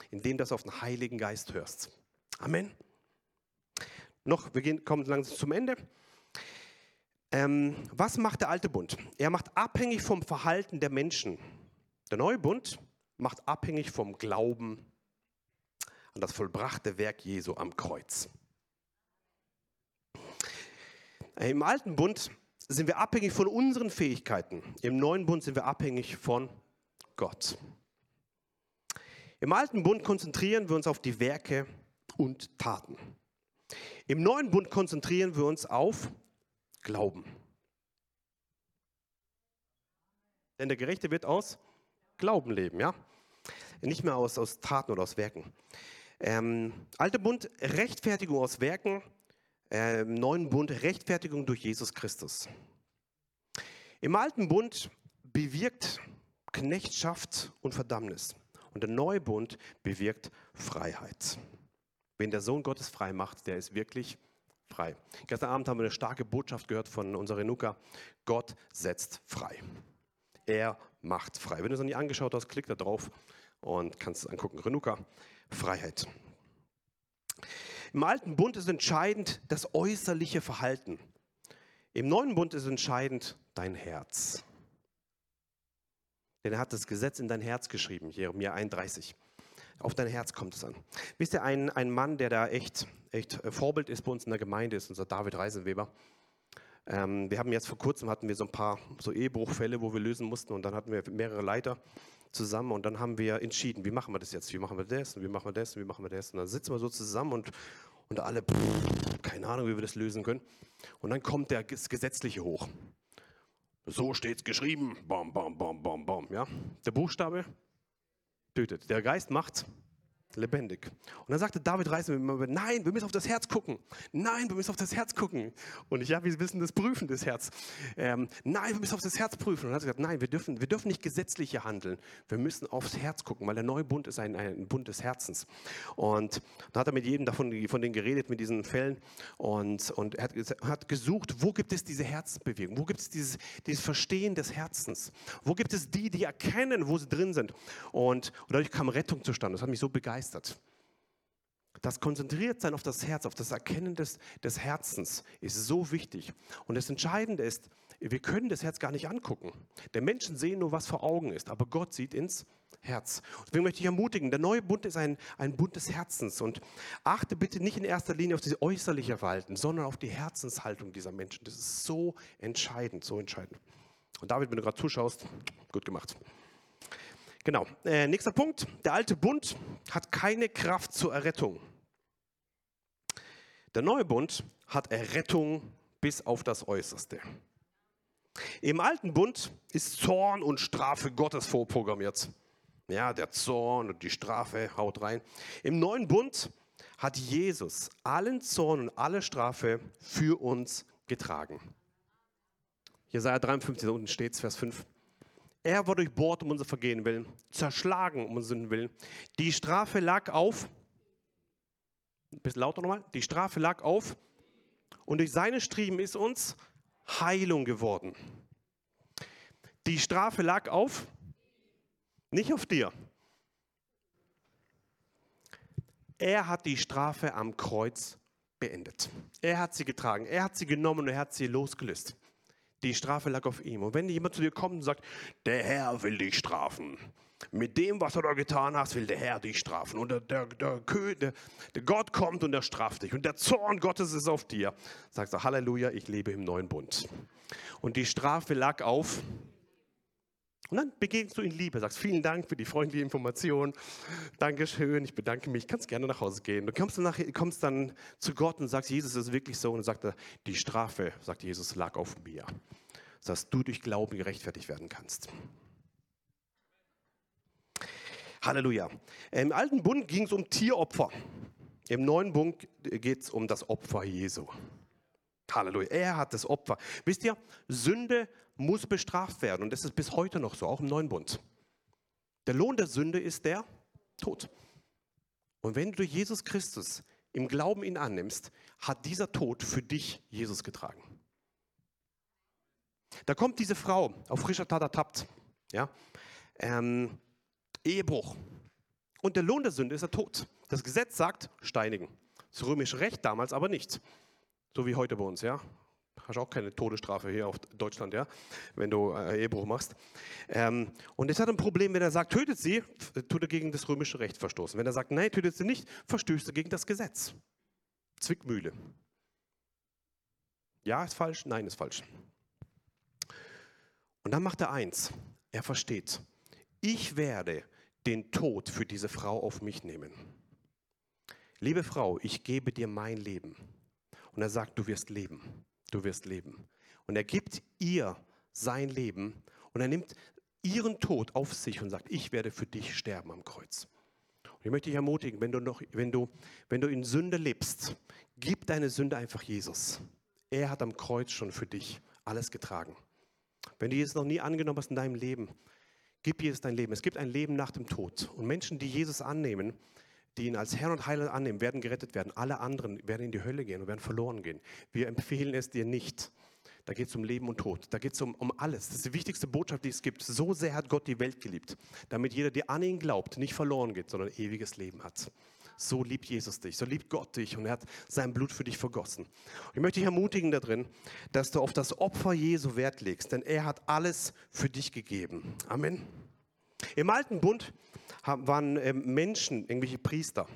indem du auf den Heiligen Geist hörst. Amen. Noch, wir gehen, kommen langsam zum Ende. Ähm, was macht der alte Bund? Er macht abhängig vom Verhalten der Menschen. Der neue Bund macht abhängig vom Glauben an das vollbrachte Werk Jesu am Kreuz. Im alten Bund sind wir abhängig von unseren Fähigkeiten. Im neuen Bund sind wir abhängig von Gott. Im alten Bund konzentrieren wir uns auf die Werke und Taten. Im neuen Bund konzentrieren wir uns auf Glauben. Denn der Gerechte wird aus Glauben leben, ja? Nicht mehr aus, aus Taten oder aus Werken. Ähm, Alte Bund, Rechtfertigung aus Werken. Äh, neuen Bund, Rechtfertigung durch Jesus Christus. Im Alten Bund bewirkt Knechtschaft und Verdammnis. Und der neue Bund bewirkt Freiheit. Wenn der Sohn Gottes frei macht, der ist wirklich frei. Gestern Abend haben wir eine starke Botschaft gehört von unserer Renuka. Gott setzt frei. Er macht frei. Wenn du es noch nie angeschaut hast, klick da drauf und kannst es angucken. Renuka, Freiheit. Im alten Bund ist entscheidend das äußerliche Verhalten. Im neuen Bund ist entscheidend dein Herz. Denn er hat das Gesetz in dein Herz geschrieben, Jeremia 31. Auf dein Herz kommt es an. Wisst ihr, ein, ein Mann, der da echt, echt äh, Vorbild ist bei uns in der Gemeinde, ist unser David Reisenweber. Ähm, wir haben jetzt vor kurzem hatten wir so ein paar so Ehebruchfälle, wo wir lösen mussten und dann hatten wir mehrere Leiter zusammen und dann haben wir entschieden, wie machen wir das jetzt, wie machen wir das, wie machen wir das, wie machen wir das und dann sitzen wir so zusammen und, und alle, pff, keine Ahnung, wie wir das lösen können und dann kommt der, das Gesetzliche hoch. So steht es geschrieben, bam, bam, bam, bam, bam, ja. Der Buchstabe tötet. Der Geist macht lebendig. Und dann sagte David Reisen, nein, wir müssen auf das Herz gucken. Nein, wir müssen auf das Herz gucken. Und ich, ja, wir wissen das Prüfen des Herz. Ähm, nein, wir müssen auf das Herz prüfen. Und er hat gesagt, nein, wir dürfen, wir dürfen nicht gesetzlich handeln. Wir müssen aufs Herz gucken, weil der neue Bund ist ein, ein Bund des Herzens. Und dann hat er mit jedem davon von denen geredet, mit diesen Fällen. Und, und er hat, hat gesucht, wo gibt es diese Herzbewegung? Wo gibt es dieses, dieses Verstehen des Herzens? Wo gibt es die, die erkennen, wo sie drin sind? Und, und dadurch kam Rettung zustande. Das hat mich so begeistert begeistert. Das Konzentriertsein auf das Herz, auf das Erkennen des, des Herzens ist so wichtig. Und das Entscheidende ist, wir können das Herz gar nicht angucken. Der Menschen sehen nur, was vor Augen ist, aber Gott sieht ins Herz. Deswegen möchte ich ermutigen, der neue Bund ist ein, ein Bund des Herzens. Und achte bitte nicht in erster Linie auf diese äußerliche Verhalten, sondern auf die Herzenshaltung dieser Menschen. Das ist so entscheidend, so entscheidend. Und David, wenn du gerade zuschaust, gut gemacht. Genau. Äh, nächster Punkt. Der alte Bund hat keine Kraft zur Errettung. Der neue Bund hat Errettung bis auf das Äußerste. Im alten Bund ist Zorn und Strafe Gottes vorprogrammiert. Ja, der Zorn und die Strafe haut rein. Im neuen Bund hat Jesus allen Zorn und alle Strafe für uns getragen. Jesaja 53, da unten steht Vers 5. Er war durchbohrt um unser Vergehen willen, zerschlagen um unseren Willen. Die Strafe lag auf, ein bisschen lauter nochmal, die Strafe lag auf und durch seine Striemen ist uns Heilung geworden. Die Strafe lag auf, nicht auf dir. Er hat die Strafe am Kreuz beendet. Er hat sie getragen, er hat sie genommen und er hat sie losgelöst. Die Strafe lag auf ihm. Und wenn jemand zu dir kommt und sagt, der Herr will dich strafen, mit dem, was du da getan hast, will der Herr dich strafen. Und der, der, der, der, Gott kommt und er straft dich. Und der Zorn Gottes ist auf dir. Sagst du, Halleluja, ich lebe im neuen Bund. Und die Strafe lag auf und dann begegnest du in Liebe, sagst vielen Dank für die freundliche Information, Dankeschön, ich bedanke mich, kannst gerne nach Hause gehen. Du kommst dann, nach, kommst dann zu Gott und sagst, Jesus ist wirklich so und dann sagt er, die Strafe, sagt Jesus, lag auf mir, dass du durch Glauben gerechtfertigt werden kannst. Halleluja. Im alten Bund ging es um Tieropfer. Im neuen Bund geht es um das Opfer Jesu. Halleluja. Er hat das Opfer. Wisst ihr, Sünde muss bestraft werden. Und das ist bis heute noch so, auch im neuen Bund. Der Lohn der Sünde ist der Tod. Und wenn du Jesus Christus im Glauben ihn annimmst, hat dieser Tod für dich Jesus getragen. Da kommt diese Frau auf frischer Tat ertappt. Ja? Ähm, Ehebruch. Und der Lohn der Sünde ist der Tod. Das Gesetz sagt, steinigen. Das römische Recht damals aber nicht. So wie heute bei uns, ja. Hast auch keine Todesstrafe hier auf Deutschland, ja, wenn du äh, Ehebruch machst. Ähm, und es hat ein Problem, wenn er sagt, tötet sie, tut er gegen das römische Recht verstoßen. Wenn er sagt, nein, tötet sie nicht, verstößt er gegen das Gesetz. Zwickmühle. Ja, ist falsch, nein, ist falsch. Und dann macht er eins. Er versteht, ich werde den Tod für diese Frau auf mich nehmen. Liebe Frau, ich gebe dir mein Leben. Und er sagt, du wirst leben du wirst leben. Und er gibt ihr sein Leben und er nimmt ihren Tod auf sich und sagt, ich werde für dich sterben am Kreuz. Und ich möchte dich ermutigen, wenn du, noch, wenn, du, wenn du in Sünde lebst, gib deine Sünde einfach Jesus. Er hat am Kreuz schon für dich alles getragen. Wenn du Jesus noch nie angenommen hast in deinem Leben, gib Jesus dein Leben. Es gibt ein Leben nach dem Tod. Und Menschen, die Jesus annehmen, die ihn als Herrn und Heiland annehmen, werden gerettet werden. Alle anderen werden in die Hölle gehen und werden verloren gehen. Wir empfehlen es dir nicht. Da geht es um Leben und Tod. Da geht es um, um alles. Das ist die wichtigste Botschaft, die es gibt. So sehr hat Gott die Welt geliebt, damit jeder, der an ihn glaubt, nicht verloren geht, sondern ewiges Leben hat. So liebt Jesus dich, so liebt Gott dich und er hat sein Blut für dich vergossen. Ich möchte dich ermutigen darin, dass du auf das Opfer Jesu Wert legst, denn er hat alles für dich gegeben. Amen. Im alten Bund waren ähm, Menschen, irgendwelche Priester.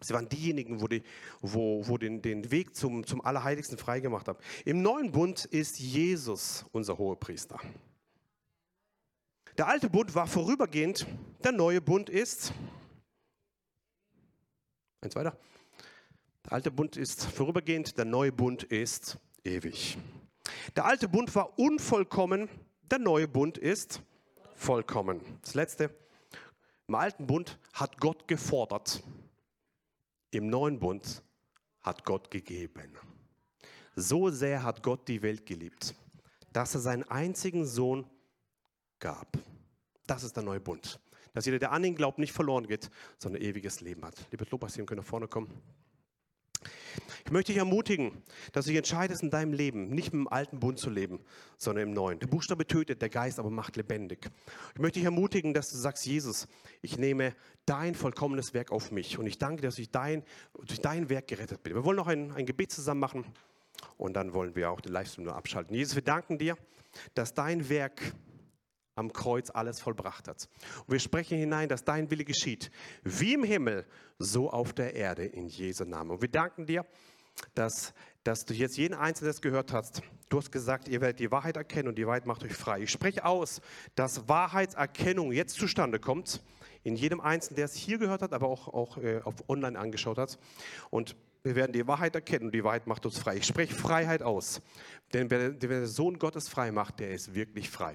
Sie waren diejenigen, wo, die, wo, wo den, den Weg zum, zum Allerheiligsten freigemacht haben. Im neuen Bund ist Jesus unser Hohepriester. Der alte Bund war vorübergehend, der neue Bund ist. Eins weiter. Der alte Bund ist vorübergehend, der neue Bund ist ewig. Der alte Bund war unvollkommen, der neue Bund ist vollkommen. Das letzte. Im alten Bund hat Gott gefordert, im neuen Bund hat Gott gegeben. So sehr hat Gott die Welt geliebt, dass er seinen einzigen Sohn gab. Das ist der neue Bund. Dass jeder, der an ihn glaubt, nicht verloren geht, sondern ewiges Leben hat. Liebe Lobpreisteam, können nach vorne kommen. Ich möchte dich ermutigen, dass du dich entscheidest in deinem Leben, nicht mit dem alten Bund zu leben, sondern im neuen. Der Buchstabe tötet, der Geist aber macht lebendig. Ich möchte dich ermutigen, dass du sagst, Jesus, ich nehme dein vollkommenes Werk auf mich und ich danke dass ich dein, durch dein Werk gerettet bin. Wir wollen noch ein, ein Gebet zusammen machen und dann wollen wir auch den Livestream nur abschalten. Jesus, wir danken dir, dass dein Werk am Kreuz alles vollbracht hat. Und wir sprechen hinein, dass dein Wille geschieht, wie im Himmel, so auf der Erde, in Jesu Namen. Und wir danken dir, dass, dass du jetzt jeden Einzelnen gehört hast. Du hast gesagt, ihr werdet die Wahrheit erkennen und die Wahrheit macht euch frei. Ich spreche aus, dass Wahrheitserkennung jetzt zustande kommt, in jedem Einzelnen, der es hier gehört hat, aber auch, auch äh, auf online angeschaut hat. Und wir werden die Wahrheit erkennen und die Wahrheit macht uns frei. Ich spreche Freiheit aus. Denn wer, wer der Sohn Gottes frei macht, der ist wirklich frei.